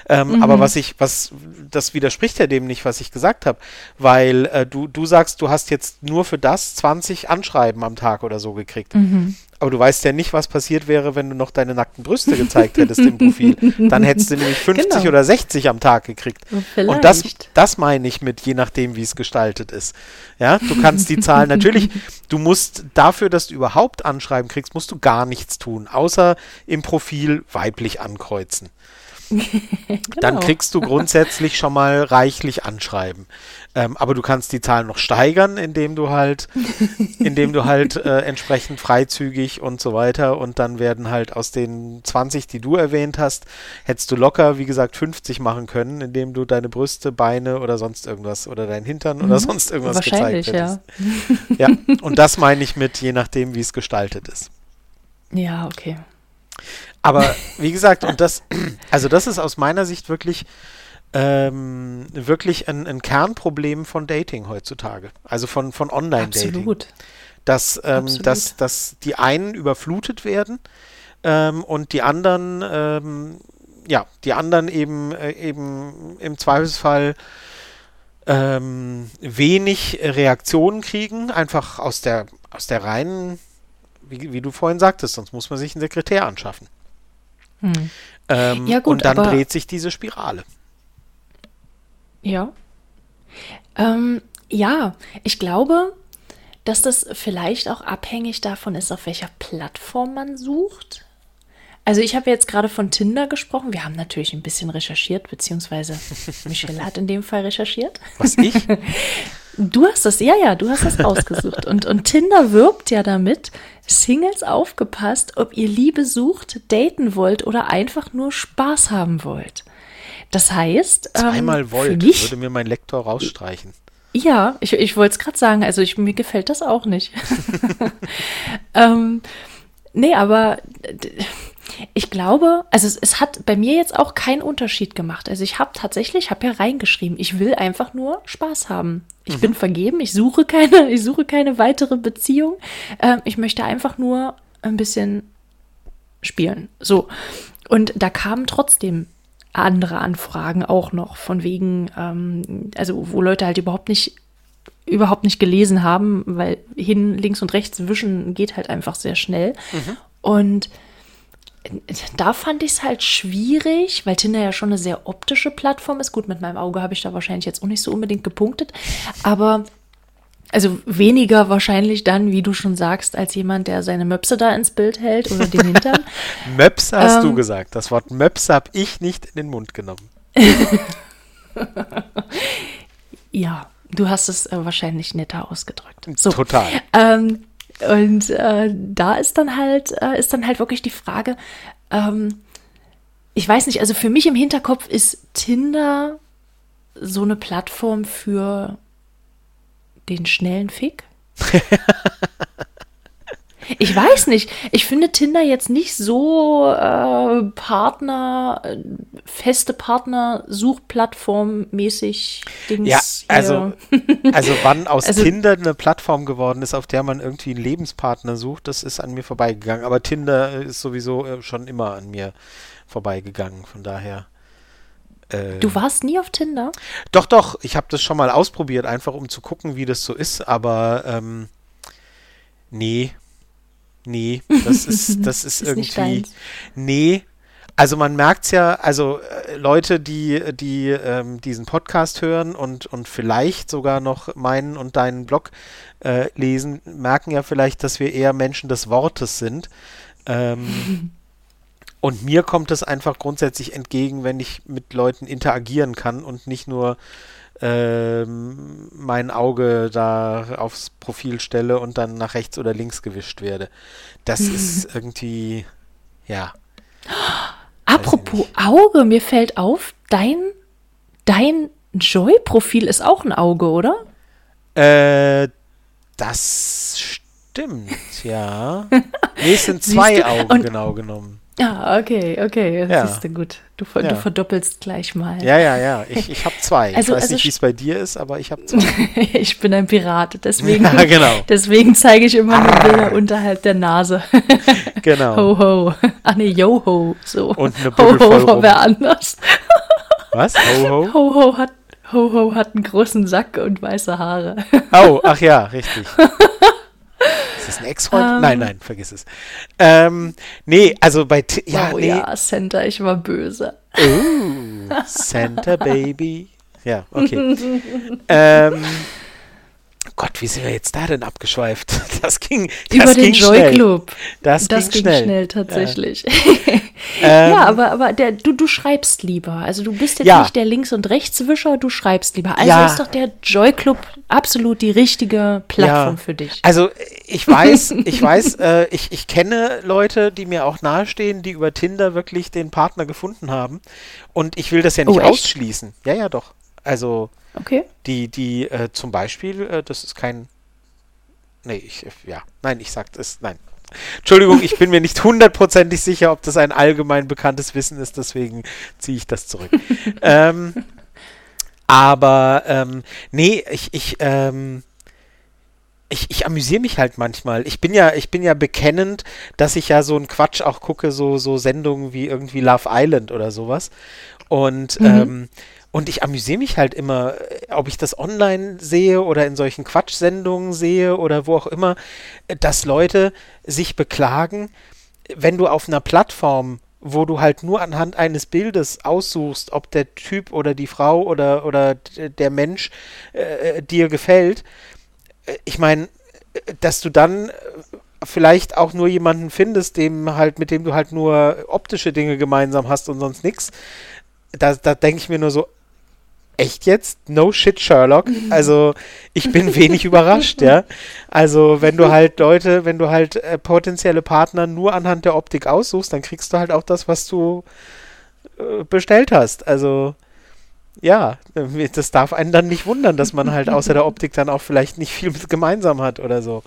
Ähm, mhm. Aber was ich, was, das widerspricht ja dem nicht, was ich gesagt habe, weil äh, du, du sagst, du hast jetzt nur für das 20 Anschreiben am Tag oder so gekriegt. Mhm. Aber du weißt ja nicht, was passiert wäre, wenn du noch deine nackten Brüste gezeigt hättest im Profil. Dann hättest du nämlich [laughs] 50 genau. oder 60 am Tag gekriegt. Vielleicht. Und das, das meine ich mit, je nachdem, wie es gestaltet ist. Ja, du kannst die Zahlen [laughs] natürlich, du musst dafür, dass du überhaupt Anschreiben kriegst, musst du gar nichts tun, außer im Profil weiblich ankreuzen. [laughs] genau. Dann kriegst du grundsätzlich schon mal reichlich Anschreiben. Ähm, aber du kannst die Zahlen noch steigern, indem du halt, [laughs] indem du halt äh, entsprechend freizügig und so weiter und dann werden halt aus den 20, die du erwähnt hast, hättest du locker, wie gesagt, 50 machen können, indem du deine Brüste, Beine oder sonst irgendwas oder dein Hintern mhm. oder sonst irgendwas gezeigt hättest. Ja. [laughs] ja, und das meine ich mit, je nachdem, wie es gestaltet ist. Ja, okay. Aber wie gesagt, und das, also das ist aus meiner Sicht wirklich ähm, wirklich ein, ein, Kernproblem von Dating heutzutage. Also von, von Online-Dating. Absolut. Dass, ähm, Absolut. dass, dass die einen überflutet werden ähm, und die anderen, ähm, ja, die anderen eben, äh, eben im Zweifelsfall ähm, wenig Reaktionen kriegen, einfach aus der, aus der reinen, wie, wie du vorhin sagtest, sonst muss man sich einen Sekretär anschaffen. Hm. Ähm, ja, gut, und dann dreht sich diese Spirale. Ja. Ähm, ja, ich glaube, dass das vielleicht auch abhängig davon ist, auf welcher Plattform man sucht. Also ich habe jetzt gerade von Tinder gesprochen. Wir haben natürlich ein bisschen recherchiert, beziehungsweise [laughs] Michelle hat in dem Fall recherchiert. Was ich? [laughs] Du hast das, ja, ja, du hast das ausgesucht. Und, und Tinder wirbt ja damit, Singles aufgepasst, ob ihr Liebe sucht, daten wollt oder einfach nur Spaß haben wollt. Das heißt. Ähm, Zweimal ähm, wollt, mich, würde mir mein Lektor rausstreichen. Ja, ich, ich wollte es gerade sagen, also ich, mir gefällt das auch nicht. [laughs] ähm, nee, aber ich glaube, also es, es, hat bei mir jetzt auch keinen Unterschied gemacht. Also ich habe tatsächlich, habe ja reingeschrieben, ich will einfach nur Spaß haben. Ich mhm. bin vergeben, ich suche keine, [laughs] ich suche keine weitere Beziehung. Ähm, ich möchte einfach nur ein bisschen spielen. So. Und da kamen trotzdem andere Anfragen auch noch, von wegen, ähm, also wo Leute halt überhaupt nicht überhaupt nicht gelesen haben, weil hin, links und rechts wischen geht halt einfach sehr schnell. Mhm. Und da fand ich es halt schwierig, weil Tinder ja schon eine sehr optische Plattform ist. Gut, mit meinem Auge habe ich da wahrscheinlich jetzt auch nicht so unbedingt gepunktet, aber also weniger wahrscheinlich dann, wie du schon sagst, als jemand, der seine Möpse da ins Bild hält oder den Hintern. [laughs] Möpse hast ähm, du gesagt. Das Wort Möpse habe ich nicht in den Mund genommen. [laughs] ja, du hast es äh, wahrscheinlich netter ausgedrückt. So. Total. Ähm, und äh, da ist dann halt, äh, ist dann halt wirklich die Frage, ähm, ich weiß nicht, also für mich im Hinterkopf ist Tinder so eine Plattform für den schnellen Fick? [laughs] ich weiß nicht. Ich finde Tinder jetzt nicht so äh, Partner, feste Partner-Suchplattform mäßig Dings. Ja, also, also wann [laughs] aus also, Tinder eine Plattform geworden ist, auf der man irgendwie einen Lebenspartner sucht, das ist an mir vorbeigegangen. Aber Tinder ist sowieso äh, schon immer an mir vorbeigegangen. Von daher. Äh, du warst nie auf Tinder? Doch, doch. Ich habe das schon mal ausprobiert, einfach um zu gucken, wie das so ist. Aber ähm, nee, nee, das ist, [laughs] das ist, ist irgendwie, nee. Also man merkt es ja, also äh, Leute, die, die ähm, diesen Podcast hören und, und vielleicht sogar noch meinen und deinen Blog äh, lesen, merken ja vielleicht, dass wir eher Menschen des Wortes sind. Ähm, [laughs] Und mir kommt es einfach grundsätzlich entgegen, wenn ich mit Leuten interagieren kann und nicht nur ähm, mein Auge da aufs Profil stelle und dann nach rechts oder links gewischt werde. Das [laughs] ist irgendwie, ja. Apropos Auge, mir fällt auf, dein, dein Joy-Profil ist auch ein Auge, oder? Äh, das stimmt, ja. [laughs] nee, es sind zwei Augen genau genommen. Ja, okay, okay. Das ja. ist gut. Du, du ja. verdoppelst gleich mal. Ja, ja, ja. Ich, ich habe zwei. Also, ich weiß also nicht, wie es bei dir ist, aber ich habe zwei. [laughs] ich bin ein Pirat, deswegen, ja, genau. deswegen zeige ich immer nur Bilder unterhalb der Nase. [laughs] genau. Ho, ho. Ach nee, yo, ho. So. Und eine Buddel ho, ho, wäre anders. [laughs] Was? Ho, ho? Ho, ho hat, ho, ho hat einen großen Sack und weiße Haare. Oh, ach ja, richtig das ein Ex-Freund? Um, nein, ähm. nein, vergiss es. Ähm, nee, also bei. T ja, wow, nee. ja, Center, ich war böse. Uh, Center Baby. Ja, okay. [laughs] ähm, Gott, wie sind wir jetzt da denn abgeschweift? [laughs] Das ging das Über ging den Joy Club. Das, das ging, ging schnell. schnell tatsächlich. [laughs] Ja, ja aber, aber der, du, du schreibst lieber. Also du bist jetzt ja. nicht der Links- und Rechtswischer, du schreibst lieber. Also ja. ist doch der Joy Club absolut die richtige Plattform für dich. Also ich weiß, [laughs] ich weiß, äh, ich, ich kenne Leute, die mir auch nahestehen, die über Tinder wirklich den Partner gefunden haben. Und ich will das ja nicht oh, ausschließen. Ja, ja, doch. Also okay. die, die äh, zum Beispiel, äh, das ist kein. Nee, ich, ja, nein, ich sag es, nein. Entschuldigung, ich bin mir nicht hundertprozentig sicher, ob das ein allgemein bekanntes Wissen ist, deswegen ziehe ich das zurück. [laughs] ähm, aber ähm, nee, ich, ich, ähm, ich, ich amüsiere mich halt manchmal. Ich bin ja, ich bin ja bekennend, dass ich ja so einen Quatsch auch gucke, so, so Sendungen wie irgendwie Love Island oder sowas. Und mhm. ähm, und ich amüsiere mich halt immer, äh, ob ich das online sehe oder in solchen Quatschsendungen sehe oder wo auch immer, äh, dass Leute sich beklagen, wenn du auf einer Plattform, wo du halt nur anhand eines Bildes aussuchst, ob der Typ oder die Frau oder, oder der Mensch äh, dir gefällt, äh, ich meine, dass du dann vielleicht auch nur jemanden findest, dem halt, mit dem du halt nur optische Dinge gemeinsam hast und sonst nichts. Da, da denke ich mir nur so, echt jetzt? No shit, Sherlock. [laughs] Also ich bin wenig überrascht, ja. Also wenn du halt Leute, wenn du halt äh, potenzielle Partner nur anhand der Optik aussuchst, dann kriegst du halt auch das, was du äh, bestellt hast. Also ja, das darf einen dann nicht wundern, dass man halt außer der Optik dann auch vielleicht nicht viel gemeinsam hat oder so.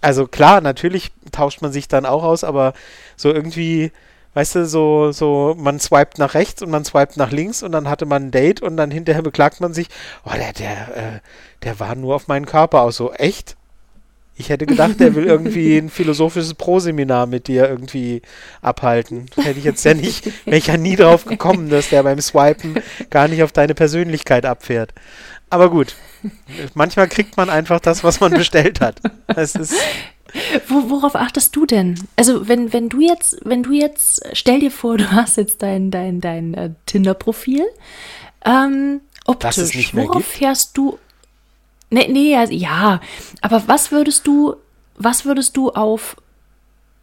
Also klar, natürlich tauscht man sich dann auch aus, aber so irgendwie weißt du, so, so, man swiped nach rechts und man swiped nach links und dann hatte man ein Date und dann hinterher beklagt man sich, oh, der, der, äh, der war nur auf meinen Körper aus. So, echt? Ich hätte gedacht, der will irgendwie ein philosophisches Proseminar mit dir irgendwie abhalten. Hätte ich jetzt ja nicht, [laughs] wäre ich ja nie drauf gekommen, dass der beim Swipen gar nicht auf deine Persönlichkeit abfährt. Aber gut, manchmal kriegt man einfach das, was man bestellt hat. Es ist [laughs] worauf achtest du denn? Also wenn, wenn du jetzt, wenn du jetzt, stell dir vor, [laughs] du hast jetzt dein, dein, dein äh, Tinder-Profil. Ähm, optisch, worauf gibt? fährst du? Nee, nee, also, ja. Aber was würdest du, was würdest du auf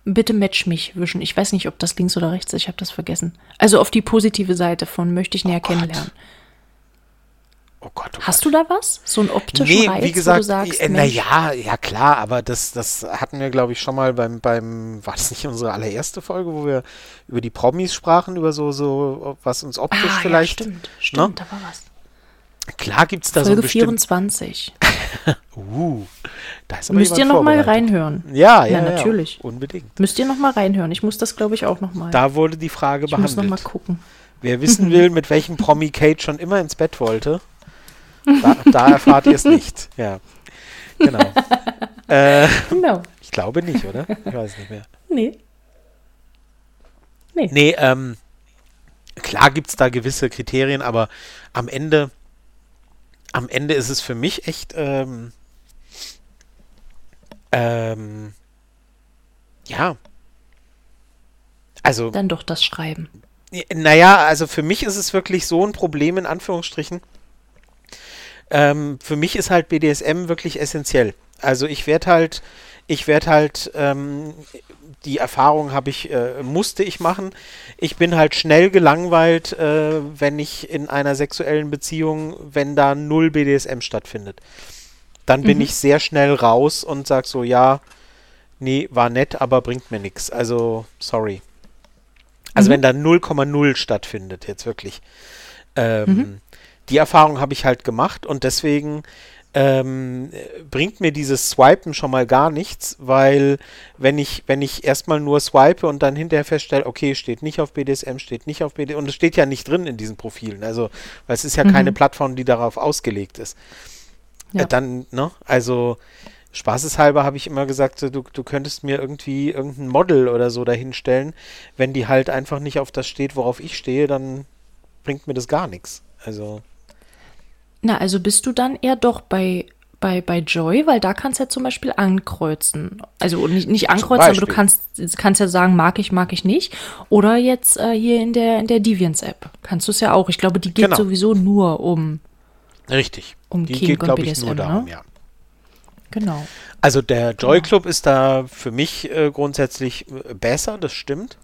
Bitte match mich wischen? Ich weiß nicht, ob das links oder rechts ist, ich habe das vergessen. Also auf die positive Seite von möchte ich näher oh kennenlernen. Oh Gott, oh Hast Gott. du da was? So ein optischen nee, Reiz, wie gesagt, wo du sagst, äh, naja, ja klar, aber das, das hatten wir, glaube ich, schon mal beim, beim, war das nicht unsere allererste Folge, wo wir über die Promis sprachen, über so, so, was uns optisch ah, vielleicht. Ja, stimmt, stimmt, ne? da war was. Klar gibt es da Folge so bestimmt 24. [laughs] uh, da ist aber Müsst ihr noch mal reinhören. Ja, ja, ja, natürlich. Ja, unbedingt. Müsst ihr noch mal reinhören. Ich muss das, glaube ich, auch noch mal. Da wurde die Frage ich behandelt. Ich muss noch mal gucken. Wer wissen [laughs] will, mit welchem Promi Kate schon immer ins Bett wollte, da, da erfahrt ihr es nicht. Ja, genau. [laughs] äh, genau. Ich glaube nicht, oder? Ich weiß nicht mehr. Nee. Nee. Nee, ähm, klar gibt es da gewisse Kriterien, aber am Ende, am Ende ist es für mich echt, ähm, ähm, ja. Also. Dann doch das Schreiben. Naja, also für mich ist es wirklich so ein Problem, in Anführungsstrichen. Ähm, für mich ist halt BDSM wirklich essentiell. Also ich werde halt, ich werde halt, ähm, die Erfahrung habe ich, äh, musste ich machen. Ich bin halt schnell gelangweilt, äh, wenn ich in einer sexuellen Beziehung, wenn da null BDSM stattfindet. Dann bin mhm. ich sehr schnell raus und sag so, ja, nee, war nett, aber bringt mir nichts. Also, sorry. Also mhm. wenn da 0,0 stattfindet, jetzt wirklich. Ähm, mhm. Die Erfahrung habe ich halt gemacht und deswegen ähm, bringt mir dieses Swipen schon mal gar nichts, weil wenn ich, wenn ich erstmal nur swipe und dann hinterher feststelle, okay, steht nicht auf BDSM, steht nicht auf BDSM und es steht ja nicht drin in diesen Profilen, also, weil es ist ja mhm. keine Plattform, die darauf ausgelegt ist. Ja. Äh, dann, ne, also spaßeshalber habe ich immer gesagt, du, du könntest mir irgendwie irgendein Model oder so dahinstellen. Wenn die halt einfach nicht auf das steht, worauf ich stehe, dann bringt mir das gar nichts. Also. Na, also bist du dann eher doch bei, bei, bei Joy, weil da kannst du ja zum Beispiel ankreuzen. Also nicht, nicht ankreuzen, aber du kannst, kannst ja sagen, mag ich, mag ich nicht. Oder jetzt äh, hier in der, in der Deviants-App kannst du es ja auch. Ich glaube, die geht genau. sowieso nur um. Richtig. Um die King geht, glaube ich, nur darum, ne? ja. Genau. Also der Joy Club genau. ist da für mich äh, grundsätzlich äh, besser, das stimmt.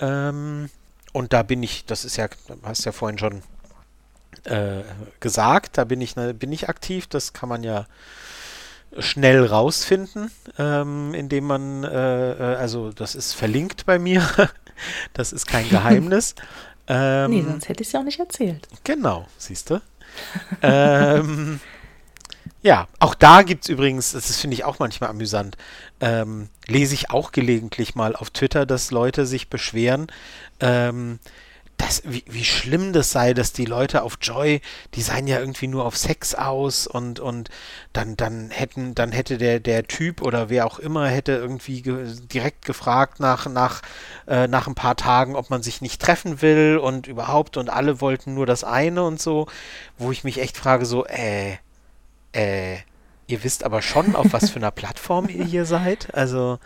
Ähm, und da bin ich, das ist ja, hast ja vorhin schon äh, gesagt, da bin ich, ne, bin ich aktiv, das kann man ja schnell rausfinden, ähm, indem man, äh, äh also das ist verlinkt bei mir, [laughs] das ist kein Geheimnis. [laughs] ähm, nee, sonst hätte ich es ja auch nicht erzählt. Genau, siehst du. ähm, ja, auch da gibt es übrigens, das finde ich auch manchmal amüsant, ähm, lese ich auch gelegentlich mal auf Twitter, dass Leute sich beschweren, ähm, dass, wie, wie schlimm das sei, dass die Leute auf Joy, die seien ja irgendwie nur auf Sex aus und, und dann, dann hätten, dann hätte der, der Typ oder wer auch immer hätte irgendwie ge direkt gefragt nach, nach, äh, nach ein paar Tagen, ob man sich nicht treffen will und überhaupt und alle wollten nur das eine und so, wo ich mich echt frage, so, äh, äh, ihr wisst aber schon, auf was für einer [laughs] Plattform ihr hier seid. Also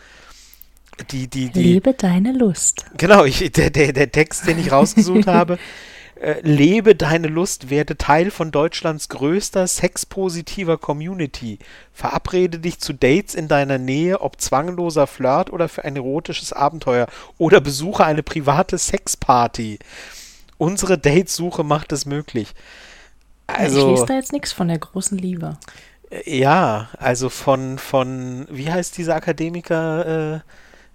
die, die, die. Lebe deine Lust. Genau, ich, der, der, der Text, den ich rausgesucht [laughs] habe. Äh, lebe deine Lust, werde Teil von Deutschlands größter sexpositiver Community. Verabrede dich zu Dates in deiner Nähe, ob zwangloser Flirt oder für ein erotisches Abenteuer. Oder besuche eine private Sexparty. Unsere Datesuche macht es möglich. Also, ich lese da jetzt nichts von der großen Liebe. Äh, ja, also von, von, wie heißt dieser Akademiker? Äh,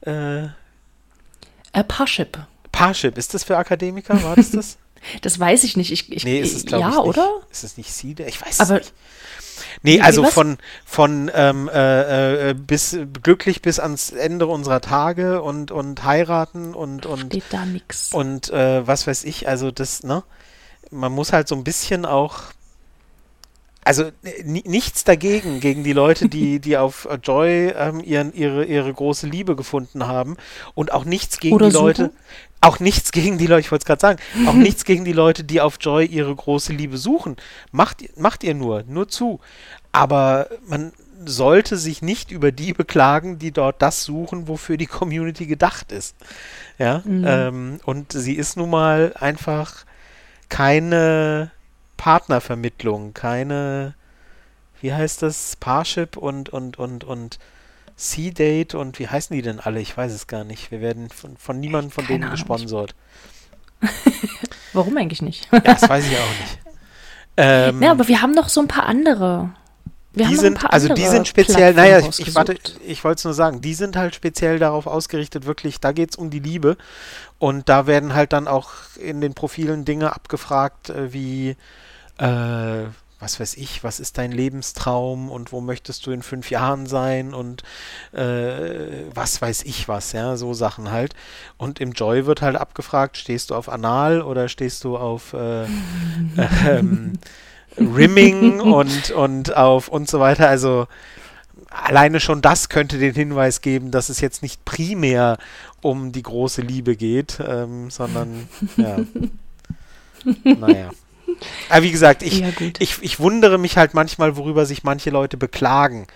äh, äh, Parship. Parship, ist das für Akademiker? War das das? [laughs] das weiß ich nicht. Ich, ich, nee, ist es, ja, ich, nicht. oder? Ist es nicht Siede? Ich weiß Aber, es nicht. Nee, also von, von ähm, äh, äh, bis glücklich bis ans Ende unserer Tage und, und heiraten und und steht da nix. Und äh, was weiß ich, also das, ne? man muss halt so ein bisschen auch also nichts dagegen, gegen die Leute, die, [laughs] die auf Joy ähm, ihren, ihre, ihre große Liebe gefunden haben. Und auch nichts gegen Oder die suchen? Leute, auch nichts gegen die Leute, ich wollte es gerade sagen, [laughs] auch nichts gegen die Leute, die auf Joy ihre große Liebe suchen. Macht, macht ihr nur, nur zu. Aber man, sollte sich nicht über die beklagen, die dort das suchen, wofür die Community gedacht ist. Ja, mhm. ähm, und sie ist nun mal einfach keine Partnervermittlung, keine, wie heißt das, Parship und, und, und, und C-Date und wie heißen die denn alle? Ich weiß es gar nicht. Wir werden von, von niemandem von keine denen Ahnung. gesponsert. [laughs] Warum eigentlich nicht? ja, das weiß ich auch nicht. [laughs] Ähm, ja, aber wir haben noch so ein paar andere. Wir die sind, also die sind speziell, naja, ich, ich warte, ich wollte es nur sagen, die sind halt speziell darauf ausgerichtet, wirklich, da geht es um die Liebe. Und da werden halt dann auch in den Profilen Dinge abgefragt, äh, wie äh, was weiß ich, was ist dein Lebenstraum und wo möchtest du in fünf Jahren sein und äh, was weiß ich was, ja, so Sachen halt. Und im Joy wird halt abgefragt, stehst du auf Anal oder stehst du auf äh, [laughs] ähm, Rimming und, und auf und so weiter. Also alleine schon das könnte den Hinweis geben, dass es jetzt nicht primär um die große Liebe geht, ähm, sondern ja. [laughs] naja. Aber wie gesagt, ich, ja, ich, ich wundere mich halt manchmal, worüber sich manche Leute beklagen,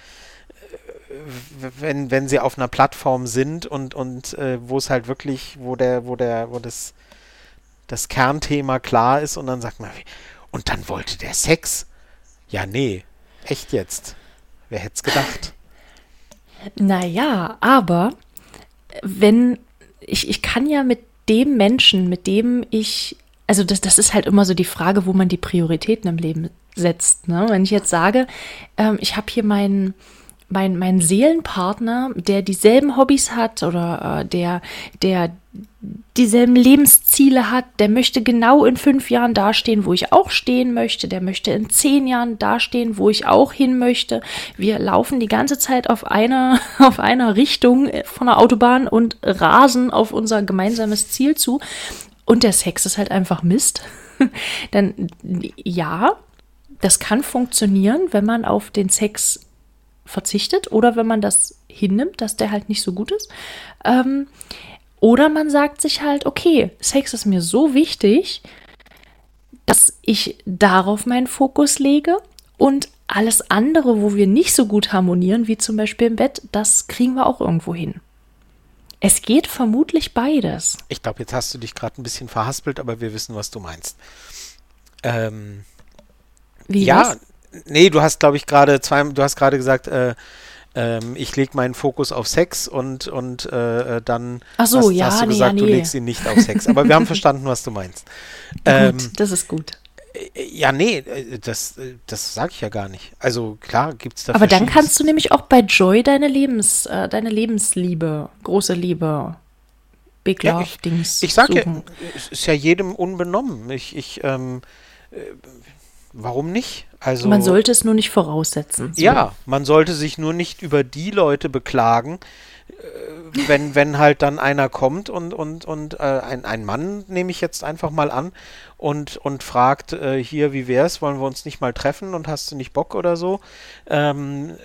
äh, wenn, wenn sie auf einer Plattform sind und, und äh, wo es halt wirklich, wo der, wo der, wo das, das Kernthema klar ist und dann sagt man, und dann wollte der Sex. Ja, nee, echt jetzt. Wer hätte es gedacht? Naja, aber wenn ich, ich kann ja mit dem Menschen, mit dem ich also das, das ist halt immer so die Frage, wo man die Prioritäten im Leben setzt. Ne? Wenn ich jetzt sage, ähm, ich habe hier meinen mein, mein Seelenpartner, der dieselben Hobbys hat oder äh, der, der dieselben Lebensziele hat, der möchte genau in fünf Jahren dastehen, wo ich auch stehen möchte, der möchte in zehn Jahren dastehen, wo ich auch hin möchte. Wir laufen die ganze Zeit auf einer, [laughs] auf einer Richtung von der Autobahn und rasen auf unser gemeinsames Ziel zu und der Sex ist halt einfach Mist, [laughs] dann ja, das kann funktionieren, wenn man auf den Sex verzichtet oder wenn man das hinnimmt, dass der halt nicht so gut ist. Ähm, oder man sagt sich halt, okay, Sex ist mir so wichtig, dass ich darauf meinen Fokus lege und alles andere, wo wir nicht so gut harmonieren, wie zum Beispiel im Bett, das kriegen wir auch irgendwo hin. Es geht vermutlich beides. Ich glaube, jetzt hast du dich gerade ein bisschen verhaspelt, aber wir wissen, was du meinst. Ähm, Wie ja, was? nee, du hast, glaube ich, gerade zwei, du hast gerade gesagt, äh, ähm, ich lege meinen Fokus auf Sex und, und äh, dann Ach so, hast, ja, hast du nee, gesagt, ja, nee. du legst ihn nicht auf Sex. Aber wir haben [laughs] verstanden, was du meinst. Ähm, gut, das ist gut. Ja, nee, äh, das, äh, das sage ich ja gar nicht. Also klar gibt es da Aber dann kannst du nämlich auch bei Joy deine Lebens, äh, deine Lebensliebe, große Liebe, Big Love ja, ich, Dings. Ich sage ja, es ist ja jedem unbenommen. Ich, ich, ähm, äh, warum nicht? Also man sollte es nur nicht voraussetzen. So. Ja, man sollte sich nur nicht über die Leute beklagen, äh, wenn, wenn halt dann einer kommt und, und, und äh, ein, ein Mann, nehme ich jetzt einfach mal an, und, und fragt, äh, hier, wie wär's, wollen wir uns nicht mal treffen und hast du nicht Bock oder so? Ähm,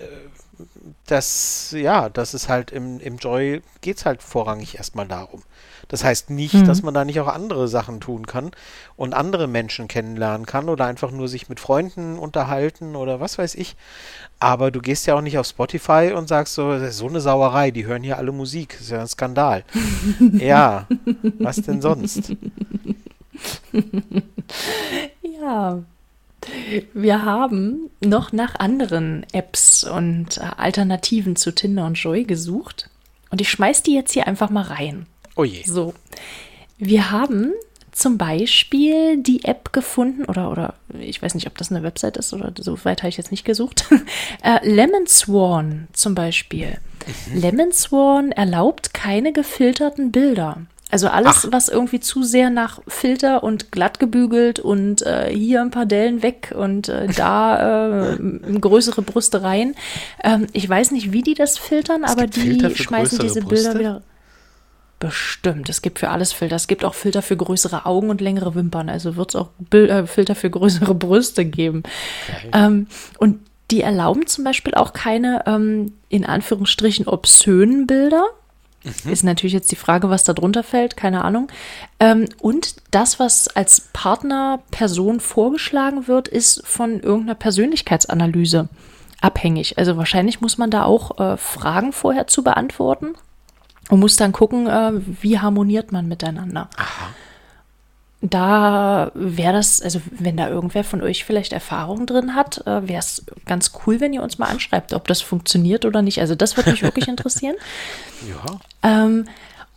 das, ja, das ist halt im, im Joy geht es halt vorrangig erstmal darum. Das heißt nicht, mhm. dass man da nicht auch andere Sachen tun kann und andere Menschen kennenlernen kann oder einfach nur sich mit Freunden unterhalten oder was weiß ich. Aber du gehst ja auch nicht auf Spotify und sagst so, so eine Sauerei, die hören hier alle Musik, das ist ja ein Skandal. [laughs] ja, was denn sonst? [laughs] ja. Wir haben noch nach anderen Apps und äh, Alternativen zu Tinder und Joy gesucht. Und ich schmeiß die jetzt hier einfach mal rein. Oh je. So. Wir haben zum Beispiel die App gefunden, oder, oder ich weiß nicht, ob das eine Website ist oder so weit habe ich jetzt nicht gesucht. [laughs] äh, Lemon Swan zum Beispiel. Mhm. Lemon Swan erlaubt keine gefilterten Bilder. Also alles, Ach. was irgendwie zu sehr nach Filter und glatt gebügelt und äh, hier ein paar Dellen weg und äh, [laughs] da äh, größere Brüste rein. Ähm, ich weiß nicht, wie die das filtern, es aber die schmeißen diese Brüste? Bilder wieder. Bestimmt. Es gibt für alles Filter. Es gibt auch Filter für größere Augen und längere Wimpern. Also wird es auch Bil äh, Filter für größere [laughs] Brüste geben. Ähm, und die erlauben zum Beispiel auch keine, ähm, in Anführungsstrichen, obszönen Bilder. Mhm. Ist natürlich jetzt die Frage, was da drunter fällt, keine Ahnung. Ähm, und das, was als Partnerperson vorgeschlagen wird, ist von irgendeiner Persönlichkeitsanalyse. abhängig. Also wahrscheinlich muss man da auch äh, Fragen vorher zu beantworten und muss dann gucken, äh, wie harmoniert man miteinander. Aha. Da wäre das, also wenn da irgendwer von euch vielleicht Erfahrung drin hat, äh, wäre es ganz cool, wenn ihr uns mal anschreibt, ob das funktioniert oder nicht. Also das würde mich wirklich interessieren. [laughs] Ja. Ähm,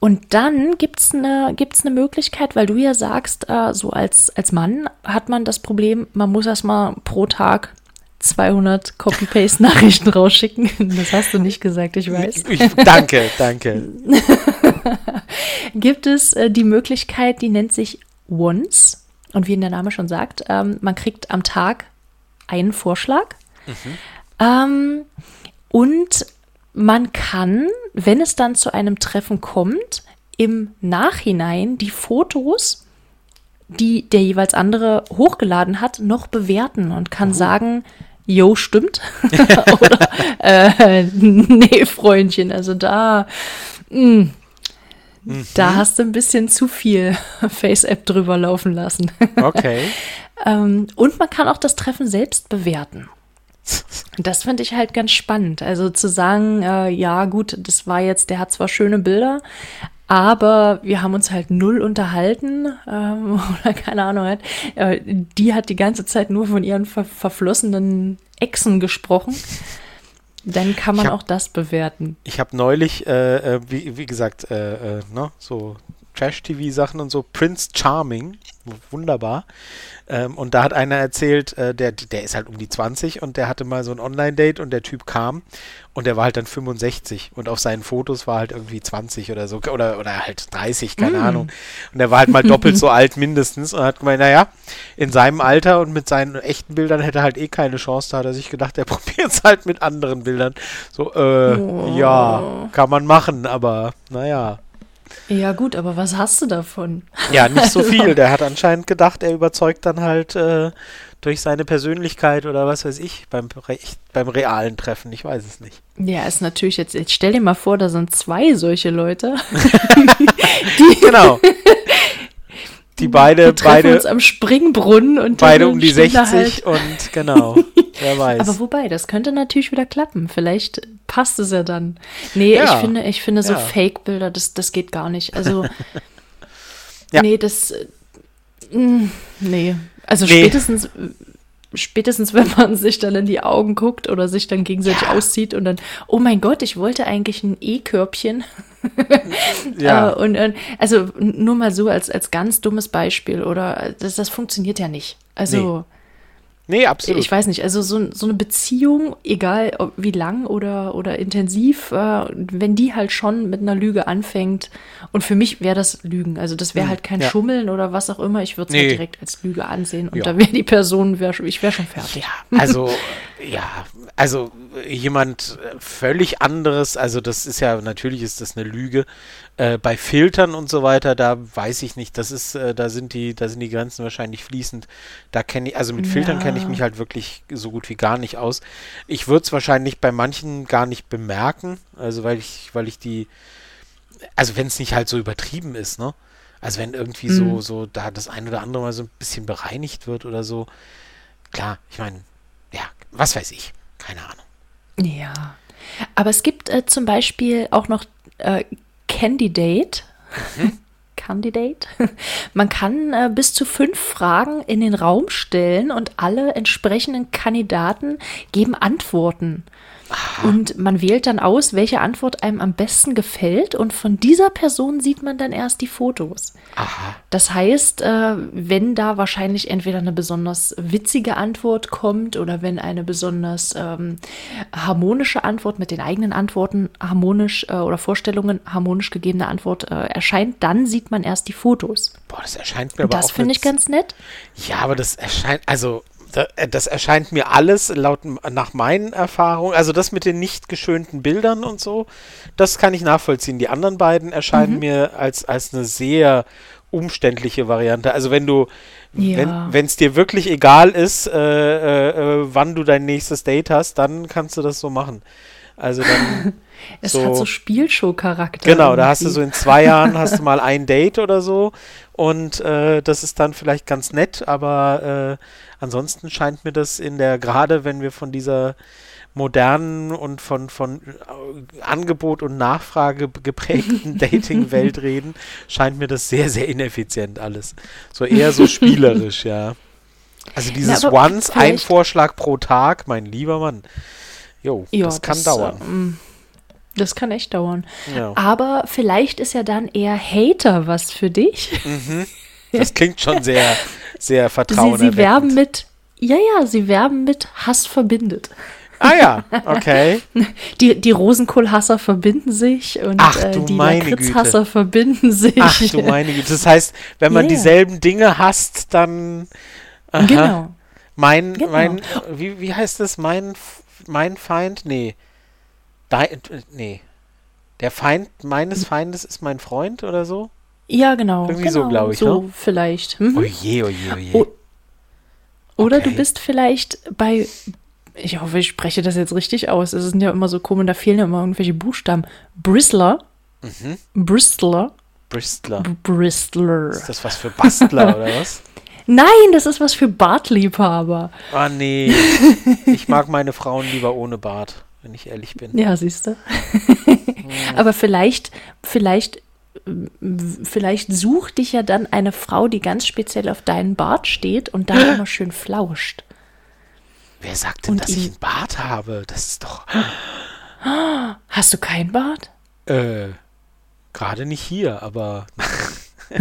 und dann gibt es eine gibt's ne Möglichkeit, weil du ja sagst, äh, so als, als Mann hat man das Problem, man muss erstmal pro Tag 200 Copy-Paste-Nachrichten [laughs] rausschicken. Das hast du nicht gesagt, ich weiß. Ich, danke, danke. [laughs] gibt es äh, die Möglichkeit, die nennt sich Once. Und wie der Name schon sagt, ähm, man kriegt am Tag einen Vorschlag. Mhm. Ähm, und man kann, wenn es dann zu einem Treffen kommt, im Nachhinein die Fotos, die der jeweils andere hochgeladen hat, noch bewerten und kann oh. sagen, Jo, stimmt. [laughs] Oder äh, [laughs] nee, Freundchen, also da, mh, mm, mhm. da hast du ein bisschen zu viel [laughs] Face-App drüber laufen lassen. Okay. ähm, und man kann auch das Treffen selbst bewerten. Das finde ich halt ganz spannend. Also zu sagen, äh, ja gut, das war jetzt, der hat zwar schöne Bilder, aber wir haben uns halt null unterhalten ähm, [laughs] oder keine Ahnung. Halt. Äh, die hat die ganze Zeit nur von ihren ver verflossenen Echsen gesprochen. Dann kann man hab, auch das bewerten. Ich habe neulich, äh, äh, wie, wie gesagt, äh, äh ne, so Trash-TV-Sachen und so, Prince Charming, wunderbar. Ähm, und da hat einer erzählt, äh, der, der ist halt um die 20 und der hatte mal so ein Online-Date und der Typ kam und der war halt dann 65 und auf seinen Fotos war halt irgendwie 20 oder so oder, oder halt 30, keine mm. Ahnung. Und der war halt mal doppelt so [laughs] alt mindestens und hat gemeint, naja, in seinem Alter und mit seinen echten Bildern hätte er halt eh keine Chance, da hat er sich gedacht, er [laughs] probiert es halt mit anderen Bildern. So, äh, oh. ja, kann man machen, aber naja. Ja, gut, aber was hast du davon? Ja, nicht so [laughs] viel. Der hat anscheinend gedacht, er überzeugt dann halt äh, durch seine Persönlichkeit oder was weiß ich beim, beim realen Treffen. Ich weiß es nicht. Ja, ist natürlich jetzt, jetzt stell dir mal vor, da sind zwei solche Leute. [laughs] die, genau [laughs] die beide, wir beide uns am Springbrunnen und beide um die 60 halt. und genau, wer weiß. Aber wobei, das könnte natürlich wieder klappen. Vielleicht passt es ja dann. Nee, ja. ich finde, ich finde so ja. Fake-Bilder, das, das geht gar nicht. Also, [laughs] ja. nee, das, mm, nee. Also nee. spätestens, spätestens wenn man sich dann in die Augen guckt oder sich dann gegenseitig ja. auszieht und dann, oh mein Gott, ich wollte eigentlich ein E-Körbchen. [laughs] ja. Äh, und, und, also nur mal so als, als ganz dummes Beispiel oder das, das funktioniert ja nicht. Also nee. Nee, absolut. Ich weiß nicht, also so, so eine Beziehung, egal wie lang oder, oder intensiv, äh, wenn die halt schon mit einer Lüge anfängt, und für mich wäre das Lügen, also das wäre hm, halt kein ja. Schummeln oder was auch immer, ich würde es nee. halt direkt als Lüge ansehen und ja. da wäre die Person, wär, ich wäre schon fertig. Ja, also, [laughs] ja, also jemand völlig anderes, also das ist ja, natürlich ist das eine Lüge, äh, bei Filtern und so weiter, da weiß ich nicht, das ist, äh, da sind die, da sind die Grenzen wahrscheinlich fließend. Da kenne ich, also mit ja. Filtern kenne ich mich halt wirklich so gut wie gar nicht aus. Ich würde es wahrscheinlich bei manchen gar nicht bemerken, also weil ich, weil ich die, also wenn es nicht halt so übertrieben ist, ne? Also wenn irgendwie mhm. so, so da das ein oder andere mal so ein bisschen bereinigt wird oder so. Klar, ich meine, was weiß ich, keine Ahnung. Ja. Aber es gibt äh, zum Beispiel auch noch äh, Candidate. Mhm. [laughs] Candidate. Man kann äh, bis zu fünf Fragen in den Raum stellen und alle entsprechenden Kandidaten geben Antworten. Und man wählt dann aus, welche Antwort einem am besten gefällt und von dieser Person sieht man dann erst die Fotos. Aha. Das heißt, äh, wenn da wahrscheinlich entweder eine besonders witzige Antwort kommt oder wenn eine besonders ähm, harmonische Antwort mit den eigenen Antworten harmonisch äh, oder Vorstellungen harmonisch gegebene Antwort äh, erscheint, dann sieht man erst die Fotos. Boah, das erscheint mir aber das finde ich ganz nett. Ja, aber das erscheint, also das erscheint mir alles laut nach meinen Erfahrungen, also das mit den nicht geschönten Bildern und so, das kann ich nachvollziehen. Die anderen beiden erscheinen mhm. mir als, als eine sehr umständliche Variante. Also wenn du, ja. wenn es dir wirklich egal ist, äh, äh, äh, wann du dein nächstes Date hast, dann kannst du das so machen. Also dann. [laughs] es so, hat so Spielshow-Charakter. Genau, irgendwie. da hast du so in zwei Jahren hast du [laughs] mal ein Date oder so und äh, das ist dann vielleicht ganz nett, aber äh, ansonsten scheint mir das in der, gerade wenn wir von dieser modernen und von, von äh, Angebot und Nachfrage geprägten [laughs] Dating-Welt reden, scheint mir das sehr, sehr ineffizient alles. So eher so spielerisch, [laughs] ja. Also dieses Na, Once, ein Vorschlag pro Tag, mein lieber Mann. Jo, jo das kann das, dauern. Ähm, das kann echt dauern. Ja. Aber vielleicht ist ja dann eher Hater was für dich. Mhm. [laughs] Das klingt schon sehr, sehr vertrauenerweckend. Sie, sie werben mit, ja, ja, sie werben mit Hass verbindet. Ah ja, okay. [laughs] Die, die Rosenkohlhasser verbinden sich und Ach, äh, die Lakritzhasser verbinden sich. Ach du meine Güte. Das heißt, wenn man yeah. dieselben Dinge hasst, dann. Aha. Genau. Mein, genau. mein, wie, wie heißt das? Mein, mein Feind? Nee. Dein, nee. Der Feind meines Feindes ist mein Freund oder so? Ja, genau. Irgendwie genau, so, glaube ich. So ne? vielleicht. Mhm. Oje, oje, oje. O oder okay. du bist vielleicht bei, ich hoffe, ich spreche das jetzt richtig aus. Es sind ja immer so komisch, da fehlen ja immer irgendwelche Buchstaben. Bristler. Mhm. Bristler. Bristler. Bristler. Ist das was für Bastler oder was? [laughs] Nein, das ist was für Bartliebhaber. Ah, nee. [laughs] Ich mag meine Frauen lieber ohne Bart, wenn ich ehrlich bin. Ja, siehst du. Aber vielleicht, vielleicht vielleicht sucht dich ja dann eine Frau, die ganz speziell auf deinen Bart steht und da [gasps] immer schön flauscht. Wer sagt denn, und dass ich einen Bart habe? Das ist doch. [gasps] Hast du keinen Bart? Äh, gerade nicht hier, aber. [laughs]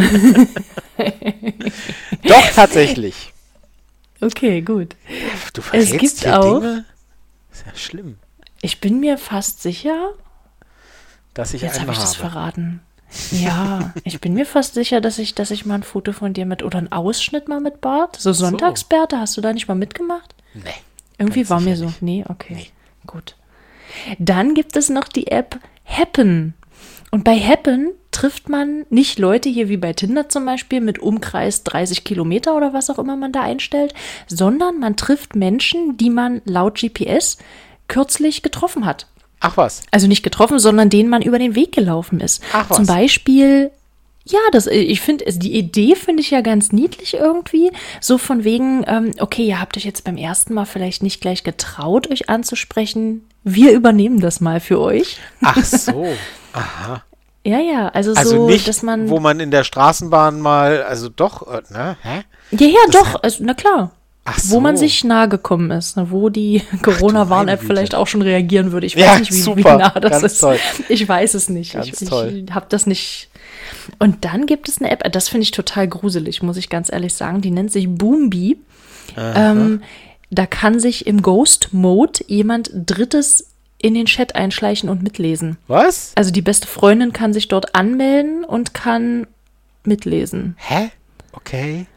doch, tatsächlich. Okay, gut. Du es gibt auch. Dinge? Ist ja schlimm. Ich bin mir fast sicher. Dass ich Jetzt habe ich das verraten. Ja, ich bin mir fast sicher, dass ich, dass ich mal ein Foto von dir mit oder einen Ausschnitt mal mit Bart. So Sonntagsbärte, hast du da nicht mal mitgemacht? Nee. Irgendwie war mir so. Nicht. Nee, okay. Nee. Gut. Dann gibt es noch die App Happen. Und bei Happen trifft man nicht Leute hier wie bei Tinder zum Beispiel mit Umkreis 30 Kilometer oder was auch immer man da einstellt, sondern man trifft Menschen, die man laut GPS kürzlich getroffen hat. Ach was. Also nicht getroffen, sondern denen man über den Weg gelaufen ist. Ach was. Zum Beispiel ja, das, ich finde, die Idee finde ich ja ganz niedlich irgendwie. So von wegen, ähm, okay, ihr habt euch jetzt beim ersten Mal vielleicht nicht gleich getraut, euch anzusprechen. Wir übernehmen das mal für euch. Ach so. [laughs] Aha. Ja, ja, also, also so, nicht, dass man. Wo man in der Straßenbahn mal, also doch, äh, ne? Hä? Ja, ja, das doch, also, na klar. So. Wo man sich nahe gekommen ist, ne, wo die Corona-Warn-App vielleicht auch schon reagieren würde. Ich weiß ja, nicht, wie, super, wie nah das ist. Toll. Ich weiß es nicht. Ganz ich toll. ich habe das nicht. Und dann gibt es eine App, das finde ich total gruselig, muss ich ganz ehrlich sagen. Die nennt sich Boombi. Ähm, da kann sich im Ghost-Mode jemand Drittes in den Chat einschleichen und mitlesen. Was? Also die beste Freundin kann sich dort anmelden und kann mitlesen. Hä? Okay.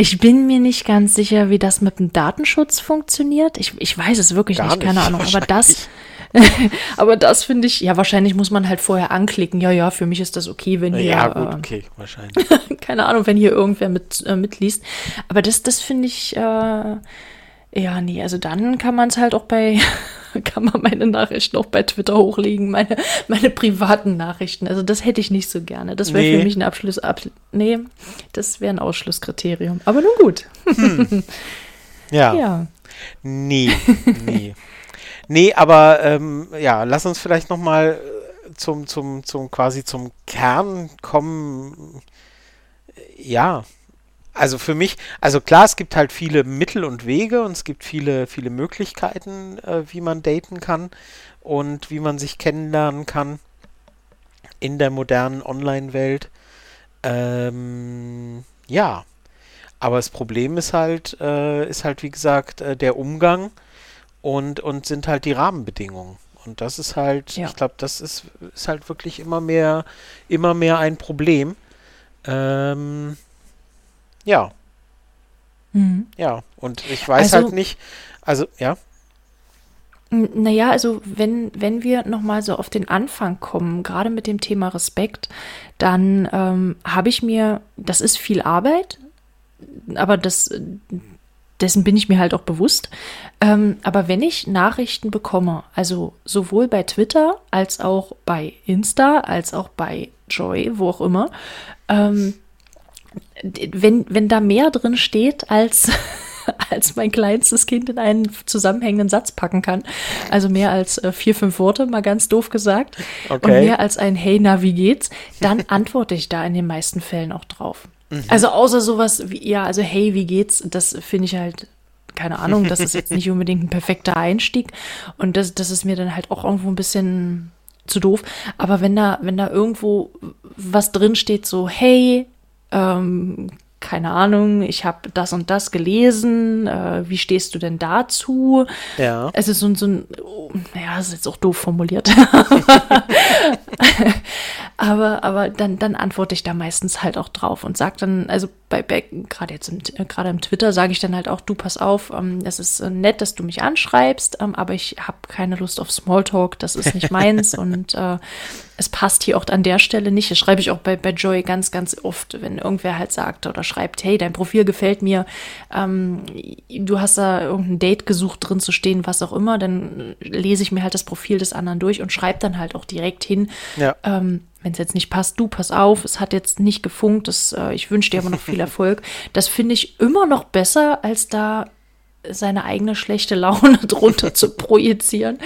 Ich bin mir nicht ganz sicher, wie das mit dem Datenschutz funktioniert. Ich, ich weiß es wirklich Gar nicht, keine Ahnung. Aber das, [laughs] aber das finde ich, ja, wahrscheinlich muss man halt vorher anklicken. Ja, ja, für mich ist das okay, wenn hier. Ja, gut, okay, wahrscheinlich. [laughs] keine Ahnung, wenn hier irgendwer mit, äh, mitliest. Aber das, das finde ich, äh, ja, nee, also dann kann man es halt auch bei, [laughs] kann man meine Nachrichten auch bei Twitter hochlegen, meine, meine privaten Nachrichten. Also das hätte ich nicht so gerne. Das wäre nee. für mich ein Abschluss, ab, nee, das wäre ein Ausschlusskriterium. Aber nun gut. Hm. Ja. [laughs] ja. Nee, nee. nee, aber ähm, ja, lass uns vielleicht noch mal äh, zum, zum, zum quasi zum Kern kommen. Ja, also für mich, also klar, es gibt halt viele Mittel und Wege und es gibt viele, viele Möglichkeiten, äh, wie man daten kann und wie man sich kennenlernen kann in der modernen Online-Welt. Ähm, ja, aber das Problem ist halt, äh, ist halt wie gesagt äh, der Umgang und, und sind halt die Rahmenbedingungen. Und das ist halt, ja. ich glaube, das ist, ist halt wirklich immer mehr, immer mehr ein Problem. Ähm, ja. Mhm. Ja, und ich weiß also, halt nicht, also ja. Naja, also wenn, wenn wir nochmal so auf den Anfang kommen, gerade mit dem Thema Respekt, dann ähm, habe ich mir, das ist viel Arbeit, aber das, dessen bin ich mir halt auch bewusst. Ähm, aber wenn ich Nachrichten bekomme, also sowohl bei Twitter als auch bei Insta, als auch bei Joy, wo auch immer, ähm, wenn, wenn da mehr drin steht als, [laughs] als mein kleinstes Kind in einen zusammenhängenden Satz packen kann. Also mehr als äh, vier, fünf Worte, mal ganz doof gesagt. Okay. Und mehr als ein Hey, na, wie geht's? Dann [laughs] antworte ich da in den meisten Fällen auch drauf. Mhm. Also außer sowas wie, ja, also hey, wie geht's? Das finde ich halt keine Ahnung, das ist jetzt nicht [laughs] unbedingt ein perfekter Einstieg. Und das, das ist mir dann halt auch irgendwo ein bisschen zu doof. Aber wenn da, wenn da irgendwo was drin steht, so, hey, ähm, keine Ahnung, ich habe das und das gelesen, äh, wie stehst du denn dazu? Ja. Es ist so, so ein, oh, ja, es ist jetzt auch doof formuliert. [laughs] aber, aber dann, dann antworte ich da meistens halt auch drauf und sage dann, also bei, bei gerade jetzt im, gerade im Twitter sage ich dann halt auch, du pass auf, ähm, es ist äh, nett, dass du mich anschreibst, ähm, aber ich habe keine Lust auf Smalltalk, das ist nicht meins [laughs] und äh, es passt hier auch an der Stelle nicht. Das schreibe ich auch bei, bei Joy ganz, ganz oft, wenn irgendwer halt sagt oder schreibt, hey, dein Profil gefällt mir, ähm, du hast da irgendein Date gesucht drin zu stehen, was auch immer, dann lese ich mir halt das Profil des anderen durch und schreibe dann halt auch direkt hin. Ja. Ähm, wenn es jetzt nicht passt, du pass auf, es hat jetzt nicht gefunkt, das, äh, ich wünsche dir aber noch viel [laughs] Erfolg. Das finde ich immer noch besser, als da seine eigene schlechte Laune [laughs] drunter zu [laughs] projizieren.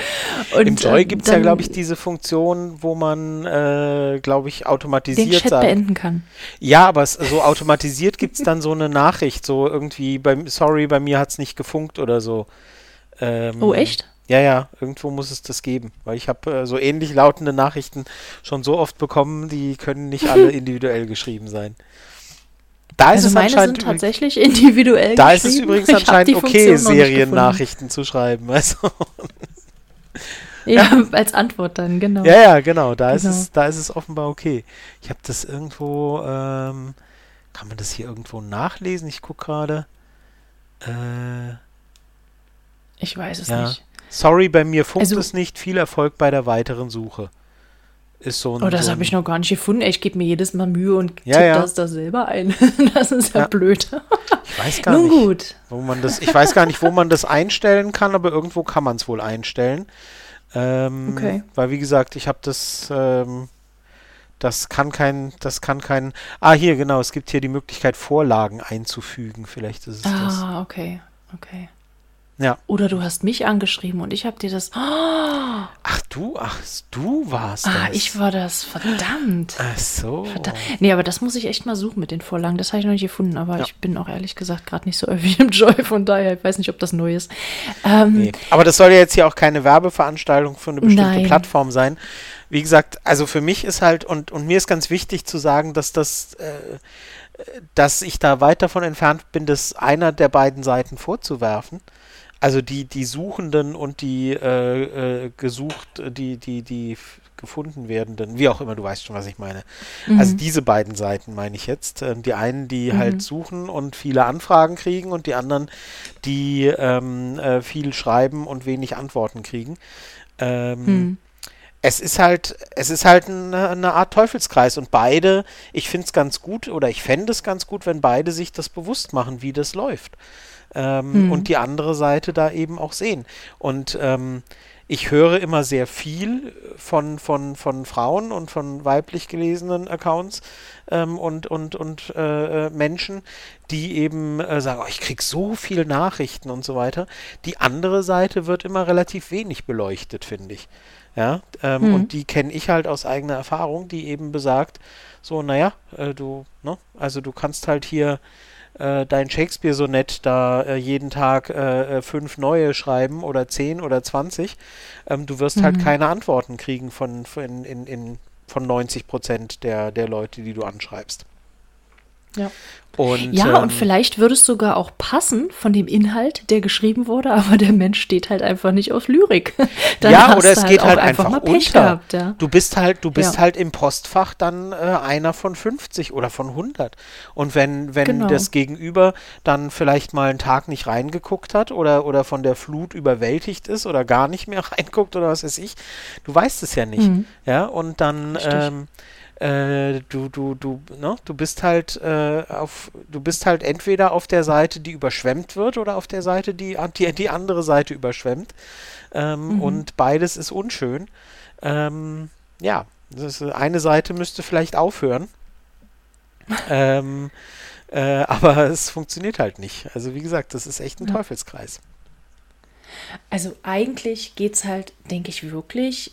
Und, Im Joy gibt es ja, glaube ich, diese Funktion, wo man, äh, glaube ich, automatisiert den Chat sagt. beenden kann. Ja, aber so automatisiert gibt es dann so eine Nachricht, so irgendwie, beim, sorry, bei mir hat es nicht gefunkt oder so. Ähm, oh, echt? Ja, ja, irgendwo muss es das geben, weil ich habe äh, so ähnlich lautende Nachrichten schon so oft bekommen, die können nicht alle [laughs] individuell geschrieben sein. Da also ist es meine anscheinend sind tatsächlich [laughs] individuell Da ist es übrigens anscheinend okay, Seriennachrichten zu schreiben. Also. Ja, ja, [laughs] als Antwort dann, genau. Ja, ja, genau. Da, genau. Ist, es, da ist es offenbar okay. Ich habe das irgendwo, ähm, kann man das hier irgendwo nachlesen? Ich gucke gerade. Äh, ich weiß es ja. nicht. Sorry, bei mir funkt also, es nicht. Viel Erfolg bei der weiteren Suche. Ist so ein, oh, das so habe ich noch gar nicht gefunden. Ich gebe mir jedes Mal Mühe und ja, tippe ja. das da selber ein. [laughs] das ist ja, ja, blöd. Ich weiß gar Nun nicht, gut. wo man das. Ich weiß gar nicht, wo man das einstellen kann, aber irgendwo kann man es wohl einstellen. Ähm, okay. Weil wie gesagt, ich habe das. Ähm, das kann kein, das kann kein. Ah, hier genau. Es gibt hier die Möglichkeit, Vorlagen einzufügen. Vielleicht ist es ah, das. Ah, okay, okay. Ja. Oder du hast mich angeschrieben und ich habe dir das. Oh! [gasps] Ach du, ach du warst ah, das. ich war das. Verdammt. Ach so. Verdammt. Nee, aber das muss ich echt mal suchen mit den Vorlagen. Das habe ich noch nicht gefunden, aber ja. ich bin auch ehrlich gesagt gerade nicht so [laughs] öffentlich im Joy, von daher, ich weiß nicht, ob das neu ist. Ähm, nee. Aber das soll ja jetzt hier auch keine Werbeveranstaltung für eine bestimmte nein. Plattform sein. Wie gesagt, also für mich ist halt, und, und mir ist ganz wichtig zu sagen, dass das. Äh, dass ich da weit davon entfernt bin, das einer der beiden Seiten vorzuwerfen also die, die Suchenden und die äh, äh, gesucht, die, die, die gefunden werdenden, wie auch immer, du weißt schon, was ich meine. Mhm. Also diese beiden Seiten meine ich jetzt. Ähm, die einen, die mhm. halt suchen und viele Anfragen kriegen und die anderen, die ähm, äh, viel schreiben und wenig Antworten kriegen. Ähm, mhm. Es ist halt, es ist halt eine, eine Art Teufelskreis und beide, ich finde es ganz gut oder ich fände es ganz gut, wenn beide sich das bewusst machen, wie das läuft ähm, mhm. und die andere Seite da eben auch sehen. Und ähm, ich höre immer sehr viel von, von, von Frauen und von weiblich gelesenen Accounts ähm, und, und, und äh, äh Menschen, die eben äh, sagen, oh, ich kriege so viele Nachrichten und so weiter. Die andere Seite wird immer relativ wenig beleuchtet, finde ich. Ja, ähm, hm. und die kenne ich halt aus eigener Erfahrung, die eben besagt, so, naja, äh, du, ne, also du kannst halt hier äh, dein Shakespeare-Sonett da äh, jeden Tag äh, äh, fünf neue schreiben oder zehn oder zwanzig, ähm, du wirst halt mhm. halt keine Antworten kriegen von, von, in, in, von 90 Prozent der, der Leute, die du anschreibst. Ja. Und, ja, ähm, und vielleicht würde es sogar auch passen von dem Inhalt, der geschrieben wurde, [laughs] aber der Mensch steht halt einfach nicht auf Lyrik. [laughs] Dann ja, oder es halt geht halt einfach, einfach unter. Gehabt, ja. Du bist halt, du bist ja. halt im Postfach dann äh, einer von 50 oder von 100. Und wenn, wenn genau. das Gegenüber dann vielleicht mal einen Tag nicht reingeguckt hat oder, oder von der Flut überwältigt ist oder gar nicht mehr [laughs] reinguckt oder was weiß ich, du weißt es ja nicht. Mhm. Ja, und dann, äh, du, du, du, ne, du bist halt äh, auf, du bist halt entweder auf der Seite, die überschwemmt wird, oder auf der Seite, die die, die andere Seite überschwemmt. Ähm, mhm. Und beides ist unschön. Ähm, ja, ist, eine Seite müsste vielleicht aufhören. [laughs] ähm, Äh, aber es funktioniert halt nicht. Also wie gesagt, das ist echt ein ja. Teufelskreis. Also eigentlich geht es halt, denke ich, wirklich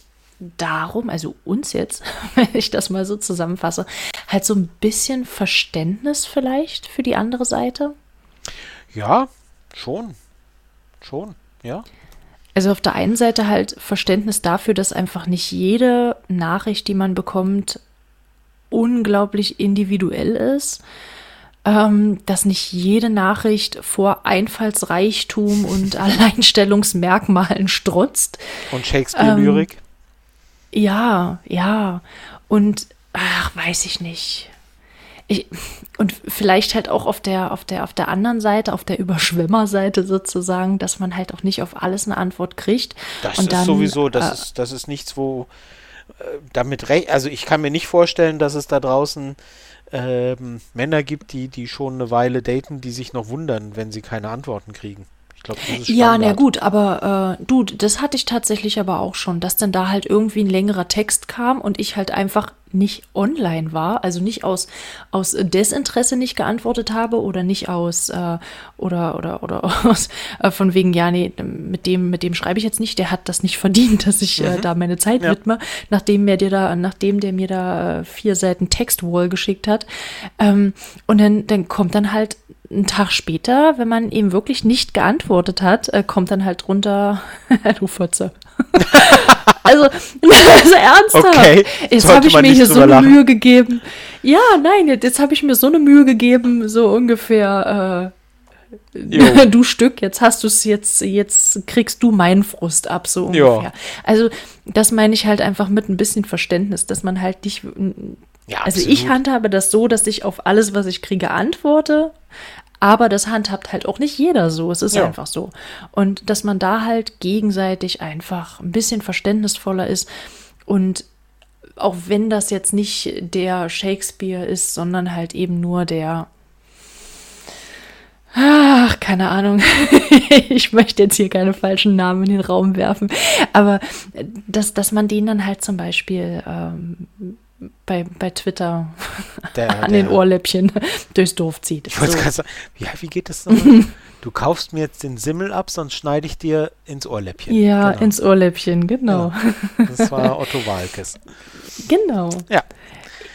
darum, also uns jetzt, [laughs] wenn ich das mal so zusammenfasse, halt so ein bisschen Verständnis vielleicht für die andere Seite? Ja, schon. Schon, ja. Also auf der einen Seite halt Verständnis dafür, dass einfach nicht jede Nachricht, die man bekommt, unglaublich individuell ist. Ähm, dass nicht jede Nachricht vor Einfallsreichtum und [laughs] Alleinstellungsmerkmalen strotzt. Und Shakespeare-Lyrik? Ja, ja. Und ach, weiß ich nicht. Ich, und vielleicht halt auch auf der, auf der, auf der anderen Seite, auf der Überschwemmerseite sozusagen, dass man halt auch nicht auf alles eine Antwort kriegt. Das und ist dann, sowieso, das äh, ist, das ist nichts, wo äh, damit recht, also ich kann mir nicht vorstellen, dass es da draußen ähm, Männer gibt, die, die schon eine Weile daten, die sich noch wundern, wenn sie keine Antworten kriegen. Ich glaube, das ist Ja, na gut, aber äh, du, das hatte ich tatsächlich aber auch schon, dass dann da halt irgendwie ein längerer Text kam und ich halt einfach nicht online war, also nicht aus, aus Desinteresse nicht geantwortet habe oder nicht aus äh, oder oder oder [laughs] aus äh, von wegen, ja, nee, mit dem, mit dem schreibe ich jetzt nicht, der hat das nicht verdient, [laughs] dass ich äh, mhm. da meine Zeit ja. widme, nachdem mir dir da, nachdem der mir da äh, vier Seiten Textwall geschickt hat. Ähm, und dann, dann kommt dann halt einen Tag später, wenn man ihm wirklich nicht geantwortet hat, äh, kommt dann halt drunter, [laughs] du Fotze. [laughs] also, also ernsthaft. Okay. Jetzt habe ich mir hier so eine lachen. Mühe gegeben. Ja, nein, jetzt habe ich mir so eine Mühe gegeben, so ungefähr. Äh, [laughs] du Stück, jetzt hast du es jetzt, jetzt kriegst du meinen Frust ab, so ungefähr. Jo. Also, das meine ich halt einfach mit ein bisschen Verständnis, dass man halt nicht. Ja, also absolut. ich handhabe das so, dass ich auf alles, was ich kriege, antworte, aber das handhabt halt auch nicht jeder so. Es ist ja. einfach so. Und dass man da halt gegenseitig einfach ein bisschen verständnisvoller ist und auch wenn das jetzt nicht der Shakespeare ist, sondern halt eben nur der Ach, keine Ahnung. [laughs] ich möchte jetzt hier keine falschen Namen in den Raum werfen. Aber dass, dass man den dann halt zum Beispiel ähm, bei, bei Twitter der, [laughs] an der, den Ohrläppchen [laughs] durchs Dorf zieht. Ich so. sagen, ja, wie geht das [laughs] nochmal? du kaufst mir jetzt den Simmel ab, sonst schneide ich dir ins Ohrläppchen. Ja, genau. ins Ohrläppchen, genau. Ja, das war Otto Walkes. Genau. Ja.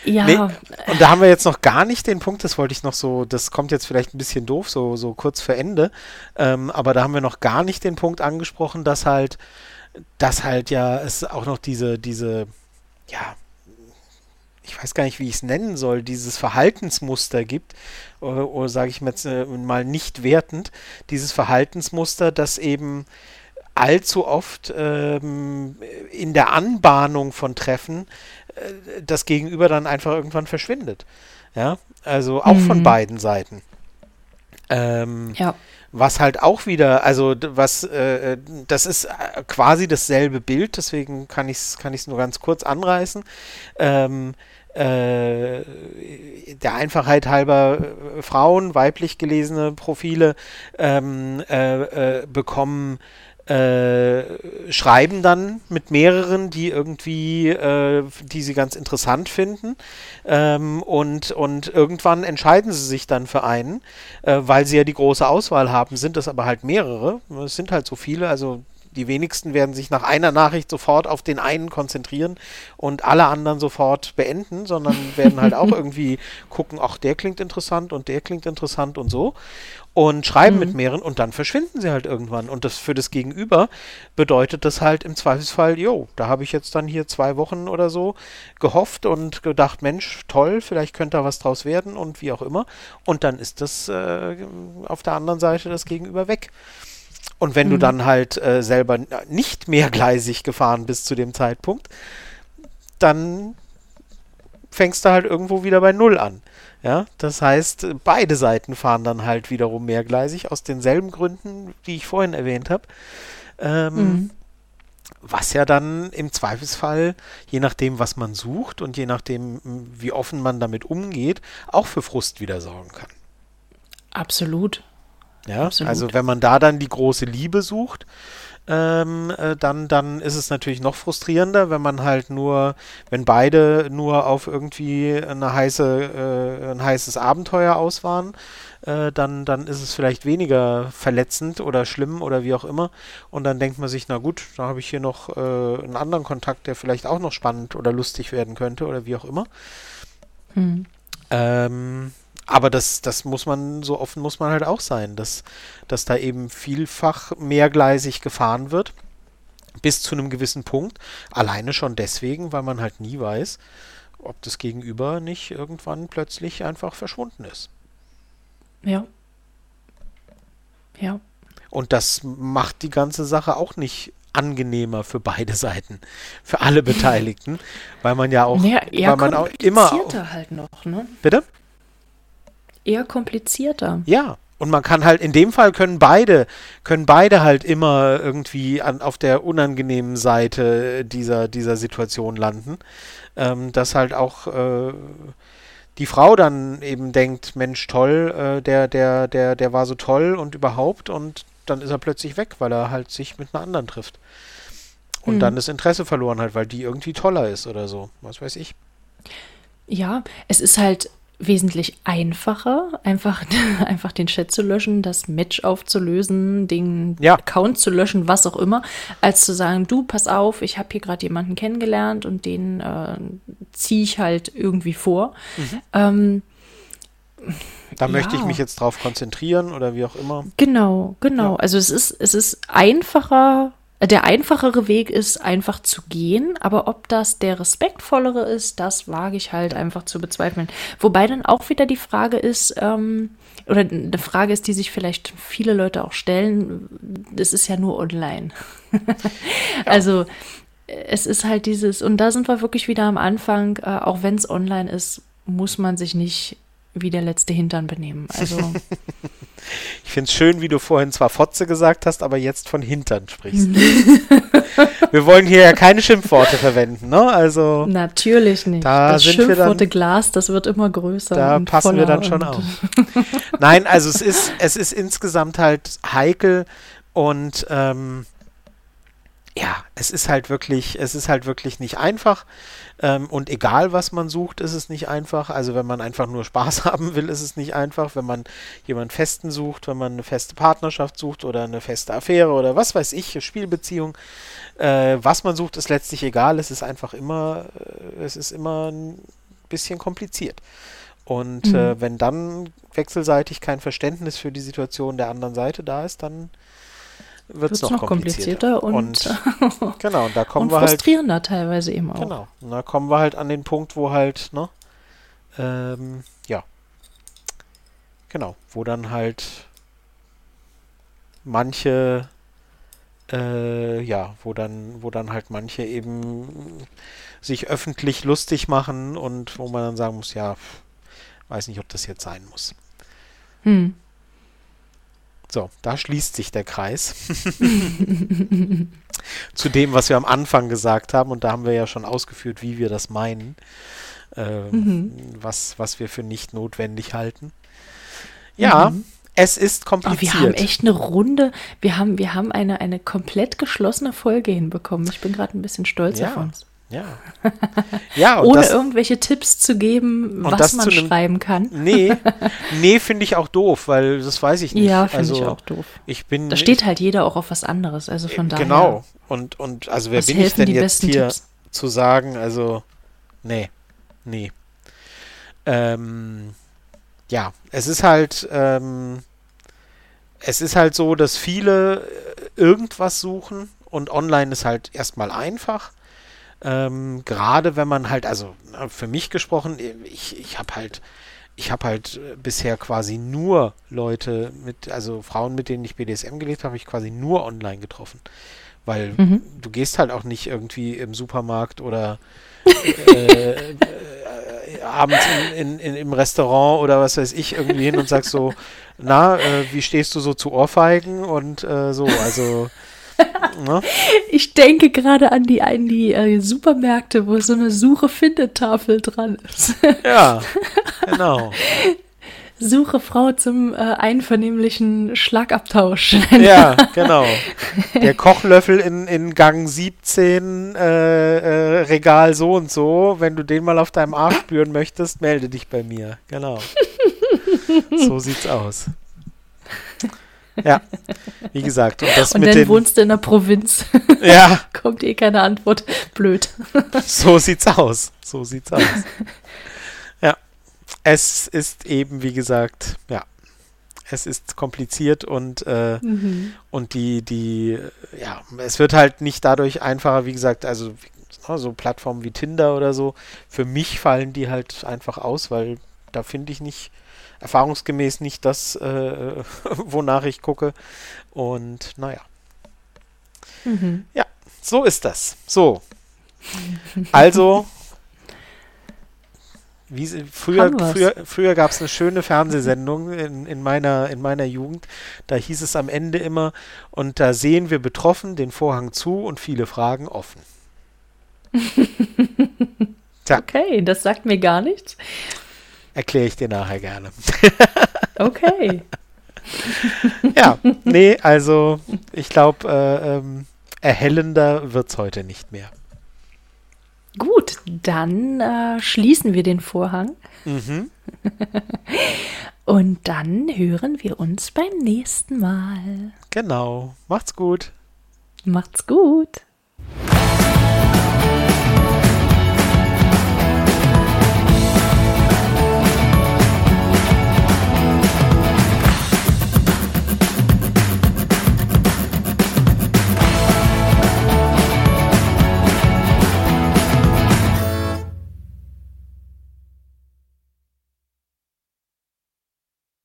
Ja. Nee, und da haben wir jetzt noch gar nicht den Punkt, das wollte ich noch so, das kommt jetzt vielleicht ein bisschen doof, so, so kurz vor Ende, ähm, aber da haben wir noch gar nicht den Punkt angesprochen, dass halt, dass halt ja es auch noch diese, diese, ja, ich weiß gar nicht, wie ich es nennen soll, dieses Verhaltensmuster gibt, oder, oder sage ich jetzt äh, mal nicht wertend, dieses Verhaltensmuster, das eben allzu oft ähm, in der Anbahnung von Treffen äh, das Gegenüber dann einfach irgendwann verschwindet. Ja, also auch mhm. von beiden Seiten. Ähm, ja. Was halt auch wieder, also was, äh, äh das ist äh, quasi dasselbe Bild, deswegen kann ich es kann nur ganz kurz anreißen. Ähm, äh, der Einfachheit halber äh, Frauen, weiblich gelesene Profile ähm, äh, äh, bekommen äh, schreiben dann mit mehreren, die irgendwie, äh, die sie ganz interessant finden. Ähm, und, und irgendwann entscheiden sie sich dann für einen, äh, weil sie ja die große Auswahl haben, sind das aber halt mehrere. Es sind halt so viele, also die wenigsten werden sich nach einer Nachricht sofort auf den einen konzentrieren und alle anderen sofort beenden, sondern [laughs] werden halt auch irgendwie gucken, ach, der klingt interessant und der klingt interessant und so und schreiben mhm. mit mehreren und dann verschwinden sie halt irgendwann. Und das für das Gegenüber bedeutet das halt im Zweifelsfall, jo, da habe ich jetzt dann hier zwei Wochen oder so gehofft und gedacht, Mensch, toll, vielleicht könnte da was draus werden und wie auch immer. Und dann ist das äh, auf der anderen Seite das Gegenüber weg. Und wenn mhm. du dann halt äh, selber nicht mehrgleisig gefahren bist zu dem Zeitpunkt, dann fängst du halt irgendwo wieder bei Null an. Ja, das heißt, beide Seiten fahren dann halt wiederum mehrgleisig aus denselben Gründen, die ich vorhin erwähnt habe. Ähm, mhm. Was ja dann im Zweifelsfall, je nachdem, was man sucht und je nachdem, wie offen man damit umgeht, auch für Frust wieder sorgen kann. Absolut. Ja, Absolut. also wenn man da dann die große Liebe sucht, ähm, äh, dann, dann ist es natürlich noch frustrierender, wenn man halt nur, wenn beide nur auf irgendwie eine heiße, äh, ein heißes Abenteuer aus waren, äh, dann, dann ist es vielleicht weniger verletzend oder schlimm oder wie auch immer. Und dann denkt man sich, na gut, da habe ich hier noch äh, einen anderen Kontakt, der vielleicht auch noch spannend oder lustig werden könnte oder wie auch immer. Hm. Ähm, aber das, das muss man, so offen muss man halt auch sein, dass, dass da eben vielfach mehrgleisig gefahren wird, bis zu einem gewissen Punkt. Alleine schon deswegen, weil man halt nie weiß, ob das Gegenüber nicht irgendwann plötzlich einfach verschwunden ist. Ja. Ja. Und das macht die ganze Sache auch nicht angenehmer für beide Seiten, für alle Beteiligten, weil man ja auch, ja, weil man auch immer halt noch, ne? Bitte? Eher komplizierter. Ja, und man kann halt, in dem Fall können beide, können beide halt immer irgendwie an, auf der unangenehmen Seite dieser, dieser Situation landen. Ähm, dass halt auch äh, die Frau dann eben denkt, Mensch, toll, äh, der, der, der, der war so toll und überhaupt und dann ist er plötzlich weg, weil er halt sich mit einer anderen trifft. Und hm. dann das Interesse verloren hat, weil die irgendwie toller ist oder so. Was weiß ich. Ja, es ist halt, wesentlich einfacher, einfach, [laughs] einfach den Chat zu löschen, das Match aufzulösen, den ja. Account zu löschen, was auch immer, als zu sagen, du, pass auf, ich habe hier gerade jemanden kennengelernt und den äh, ziehe ich halt irgendwie vor. Mhm. Ähm, da ja. möchte ich mich jetzt drauf konzentrieren oder wie auch immer. Genau, genau. Ja. Also es ist, es ist einfacher, der einfachere Weg ist, einfach zu gehen, aber ob das der respektvollere ist, das wage ich halt einfach zu bezweifeln. Wobei dann auch wieder die Frage ist, ähm, oder eine Frage ist, die sich vielleicht viele Leute auch stellen, das ist ja nur online. [laughs] Also es ist halt dieses, und da sind wir wirklich wieder am Anfang, äh, auch wenn es online ist, muss man sich nicht wie der letzte Hintern benehmen. Also. [laughs] finde es schön, wie du vorhin zwar Fotze gesagt hast, aber jetzt von Hintern sprichst. [laughs] wir wollen hier ja keine Schimpfworte verwenden, ne? Also. Natürlich nicht. Da das Schimpfworte Glas, das wird immer größer. Da passen wir dann schon auf. [laughs] Nein, also es ist, es ist insgesamt halt heikel und ähm, ja, es ist halt wirklich, es ist halt wirklich nicht einfach. Ähm, und egal, was man sucht, ist es nicht einfach. Also wenn man einfach nur Spaß [laughs] haben will, ist es nicht einfach. Wenn man jemanden Festen sucht, wenn man eine feste Partnerschaft sucht oder eine feste Affäre oder was weiß ich, Spielbeziehung, äh, was man sucht, ist letztlich egal. Es ist einfach immer, äh, es ist immer ein bisschen kompliziert. Und mhm. äh, wenn dann wechselseitig kein Verständnis für die Situation der anderen Seite da ist, dann wird es noch, noch komplizierter. komplizierter und, und [laughs] genau, und da kommen und wir halt frustrierender teilweise eben auch. Genau, und da kommen wir halt an den Punkt, wo halt, ne, ähm, ja, genau, wo dann halt manche, äh, ja, wo dann, wo dann halt manche eben sich öffentlich lustig machen und wo man dann sagen muss, ja, weiß nicht, ob das jetzt sein muss. Hm. So, da schließt sich der Kreis [laughs] zu dem, was wir am Anfang gesagt haben. Und da haben wir ja schon ausgeführt, wie wir das meinen, ähm, mhm. was, was wir für nicht notwendig halten. Ja, mhm. es ist kompliziert. Oh, wir haben echt eine Runde, wir haben, wir haben eine, eine komplett geschlossene Folge hinbekommen. Ich bin gerade ein bisschen stolz ja. auf uns. Ja. ja Ohne das, irgendwelche Tipps zu geben, was man einem, schreiben kann. Nee, [laughs] nee finde ich auch doof, weil das weiß ich nicht. Ja, finde also, ich auch doof. Ich bin, da steht halt jeder auch auf was anderes, also von daher. Genau. Und, und also wer bin ich denn jetzt hier Tipps? zu sagen, also nee, nee. Ähm, ja, es ist halt, ähm, es ist halt so, dass viele äh, irgendwas suchen und online ist halt erstmal einfach ähm, Gerade wenn man halt, also für mich gesprochen, ich, ich habe halt, ich habe halt äh, bisher quasi nur Leute mit, also Frauen, mit denen ich BDSM gelebt habe, habe ich quasi nur online getroffen. Weil mhm. du gehst halt auch nicht irgendwie im Supermarkt oder äh, [laughs] äh, abends in, in, im Restaurant oder was weiß ich irgendwie hin und sagst so, na, äh, wie stehst du so zu Ohrfeigen und äh, so, also Ne? [laughs] Ich denke gerade an die, an die äh, Supermärkte, wo so eine Suche-Findet-Tafel dran ist. [laughs] ja, genau. Suche Frau zum äh, einvernehmlichen Schlagabtausch. ja, [laughs] genau. Der Kochlöffel in, in Gang 17, äh, äh, Regal so und so. Wenn du den mal auf deinem Arsch spüren möchtest, melde dich bei mir. Genau. so sieht's aus. Ja, wie gesagt. Und, das und mit dann den, wohnst du in der Provinz. [laughs] Ja. Kommt eh keine Antwort. Blöd. [laughs] so sieht's aus. So sieht's aus. Ja. Es ist eben, wie gesagt, ja. Es ist kompliziert und, äh, mhm. und die, die, ja, es wird halt nicht dadurch einfacher, wie gesagt, also so Plattformen wie Tinder oder so. Für mich fallen die halt einfach aus, weil da finde ich nicht, erfahrungsgemäß nicht das, äh, [laughs] wonach ich gucke. Und naja. Mhm. Ja, so ist das. So. Also, wie, früher, früher, früher gab es eine schöne Fernsehsendung in, in, meiner, in meiner Jugend. Da hieß es am Ende immer, und da sehen wir betroffen den Vorhang zu und viele Fragen offen. [laughs] Tja. Okay, das sagt mir gar nichts. Erkläre ich dir nachher gerne. [laughs] okay. ja, nee, also ich glaube, äh, ähm, erhellender wird es heute nicht mehr. Gut, dann äh, schließen wir den Vorhang. Mhm. [laughs] Und dann hören wir uns beim nächsten Mal. Genau. Macht's gut. Macht's gut.